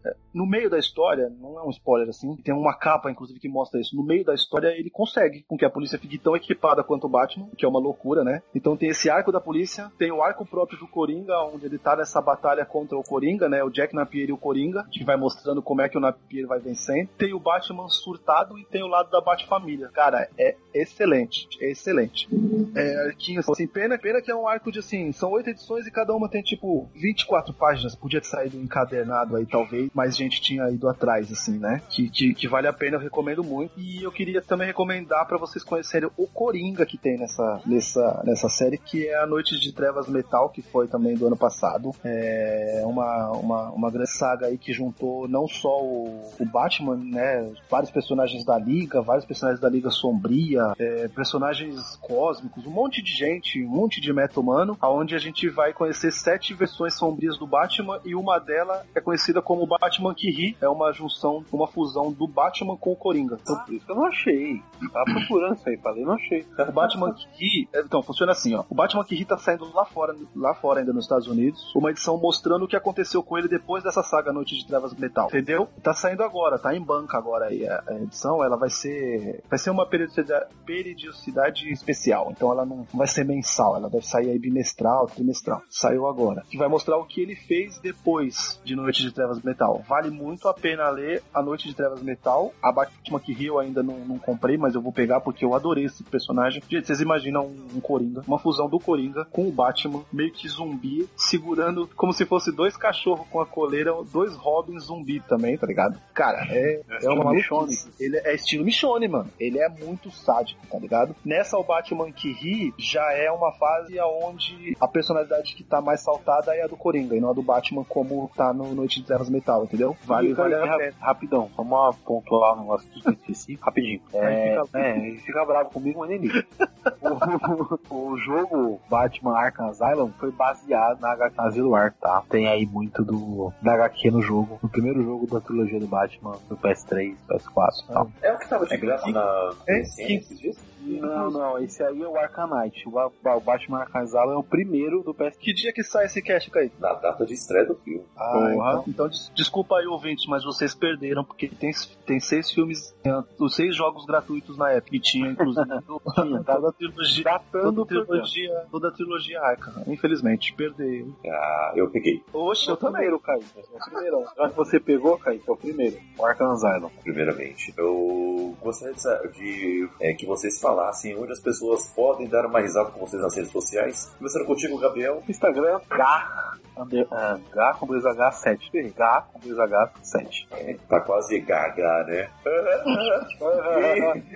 é, no meio da história, não é um spoiler assim, tem uma capa, inclusive, que mostra isso. No meio da história, ele consegue com que a polícia fique tão equipada quanto o Batman, que é uma loucura, né? Então tem esse arco da polícia, tem o arco próprio do Coringa, onde ele tá nessa batalha contra o Coringa, né? O Jack Napier e o Coringa, que vai mostrando como é que o Napier vai vencendo. Tem o Batman surtado e tem o lado da Batfamília. Cara, é excelente, é excelente. É, arquinho, assim, pena, pena que é um arco de, assim, são oito edições e cada uma tem, tipo, 24 páginas. Podia ter saído encadernado aí, talvez, mas gente tinha ido atrás, assim, né? Que, que, que vale a pena, eu recomendo muito. E eu queria também recomendar pra vocês conhecerem o Coringa que tem nessa, nessa, nessa série, que é a Noite de Trevas Metal, que foi também do ano passado. É uma, uma, uma grande saga aí que juntou não só o, o Batman, né? Vários personagens da Liga, vários personagens da Liga Sombria, é, personagens cósmicos, um monte de gente, um monte de meta humano, aonde a gente vai conhecer sete versões sombrias do Batman e uma delas é conhecida como Batman que ri, é uma junção, uma fusão do Batman com o Coringa. Então, isso que eu não achei. Tava procurando isso aí, falei, não achei. o Batman que ri, então funciona assim, ó. O Batman que ri tá saindo lá fora, lá fora ainda nos Estados Unidos, uma edição mostrando o que aconteceu com ele depois dessa saga Noite de Trevas Metal. Entendeu? Tá saindo agora, tá em banca agora aí a, edição, ela vai ser vai ser uma periodicidade, periodicidade especial. Então ela não vai ser mensal, ela deve sair aí bimestral, trimestral. Saiu agora. Que vai mostrar o que ele fez depois de Noite de Trevas Metal. Vale muito a pena ler A Noite de Trevas Metal. A Batman que ri eu ainda não, não comprei, mas eu vou pegar porque eu adorei esse personagem. Gente, vocês imaginam um, um Coringa, uma fusão do Coringa com o Batman, meio que zumbi, segurando como se fosse dois cachorros com a coleira, dois Robins zumbi também, tá ligado? Cara, é, é uma maluquice. Ele é estilo Michonne, mano. Ele é muito sádico, tá ligado? Nessa, o Batman que ri já é uma fase onde a personalidade que tá mais saltada é a do Coringa e não a do Batman como tá no Noite de Trevas Metal, entendeu? Vale, E, vale. Rapidão, uma pontuar um negócio aqui que eu esqueci. Rapidinho. É, Aí fica- é, ele fica bravo comigo, mas nem liga. o, o jogo Batman Arkham Asylum foi baseado na HQ Asilo tá? Tem aí muito do da HQ no jogo. No primeiro jogo da trilogia do Batman, do PS3, PS4 e tal. É o que tava de graça na É, que- esses dias? Não, não, esse aí é o Arkham Knight. O, o Batman Arkham Asylum é o primeiro do PS3. Que dia que sai esse cast, Kaique? Na data de estreia do filme. Ah, Porra. então, então des- desculpa aí, ouvintes, mas vocês perderam, porque tem, tem seis filmes, tem os seis jogos gratuitos na época, e tinha, inclusive, Tinha, toda a trilogia, datando toda a o programa. trilogia, toda a trilogia Arkham. Infelizmente, perdeu. Ah, eu peguei. Oxe, É o primeiro, Kaique. É o primeiro. Já que você pegou, Kaique, é o primeiro. O Arkham Asylum. primeiramente. Eu gostaria de, de, é, que vocês falassem onde as pessoas podem dar uma risada com vocês nas redes sociais. Começando contigo, Gabriel. Instagram, K under, ah, H com 2H 7. Ferrei. H com 2H 7. Tá quase gaga, né?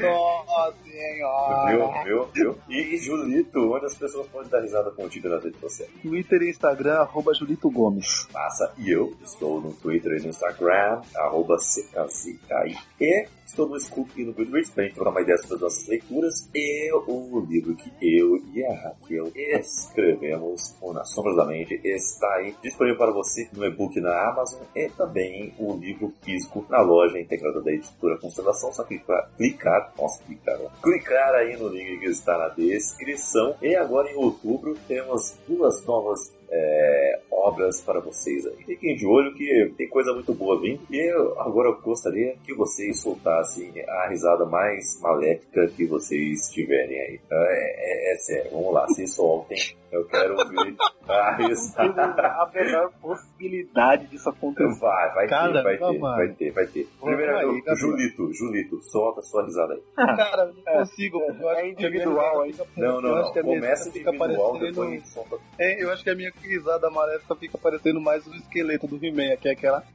Nossa senhora. Viu, viu, viu? E Julito, onde as pessoas podem dar risada contigo na rede social? Twitter e Instagram, arroba Julito Gomes. Massa. E eu estou no Twitter e no Instagram, arroba CKZKI. E estou no Scoop e no Goodreads pra gente trocar uma ideia sobre as nossas leituras. E o livro que eu e a Raquel escrevemos, o Nas Sombras da Mente, está aí disponível para você no e-book na Amazon e também o livro físico na loja integrada da editora Constelação. Só clicar, clicar, clicar, clicar aí no link que está na descrição. E agora em outubro temos duas novas é, obras para vocês aí. Fiquem de olho que tem coisa muito boa vindo. E eu, agora eu gostaria que vocês soltassem a risada mais maléfica que vocês tiverem aí. É, é- é sério, vamos lá, se soltem. Eu quero ouvir a risada. a menor possibilidade disso acontecer. Vai, vai ter, Cara, vai ter, vai ter, vai ter. Primeiro, aí, eu-. Julito, Julito, solta a sua risada aí. Cara, eu não consigo. Eu acho é a minha individual, fica- Não, não, eu acho não. Começa individual, parecendo- depois a gente solta. É, eu acho que a minha risada maléfica fica parecendo mais o esqueleto do He-Man, que é aquela.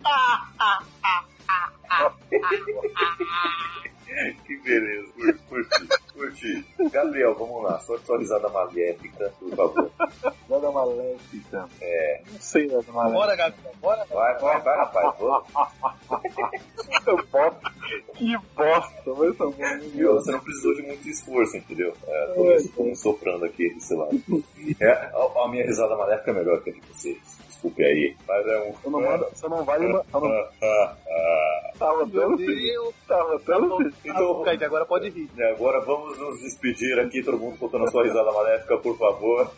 Que beleza, curti, curti. Gabriel, vamos lá, sua, sua risada maléfica, por favor. Nada maléfica. É. Não sei nada maléfica. Bora, Gabriel, bora. Vai, vai, vai, rapaz. Vou. Que bosta. Que bosta. Vai ser bom. Viu? Você não precisou de muito esforço, entendeu? É, tô, me- tô me soprando aqui desse lado. É, a, a minha risada maléfica é melhor que a de vocês. Desculpe aí. Mas é um. Você não manda, você não vai lembrar. Você não Ah, ah, ah. tava Meu tão Deus. Tava tão Então, Kaique, agora pode rir. e agora vamos nos despedir aqui, todo mundo soltando a sua risada maléfica, por favor.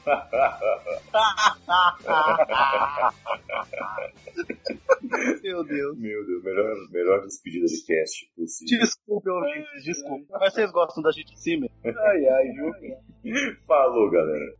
Meu Deus. Meu Deus, melhor, melhor despedida de cast possível. Desculpe, ouvintes, desculpe. Mas vocês gostam da gente em cima? Ai, ai, viu? Falou, galera.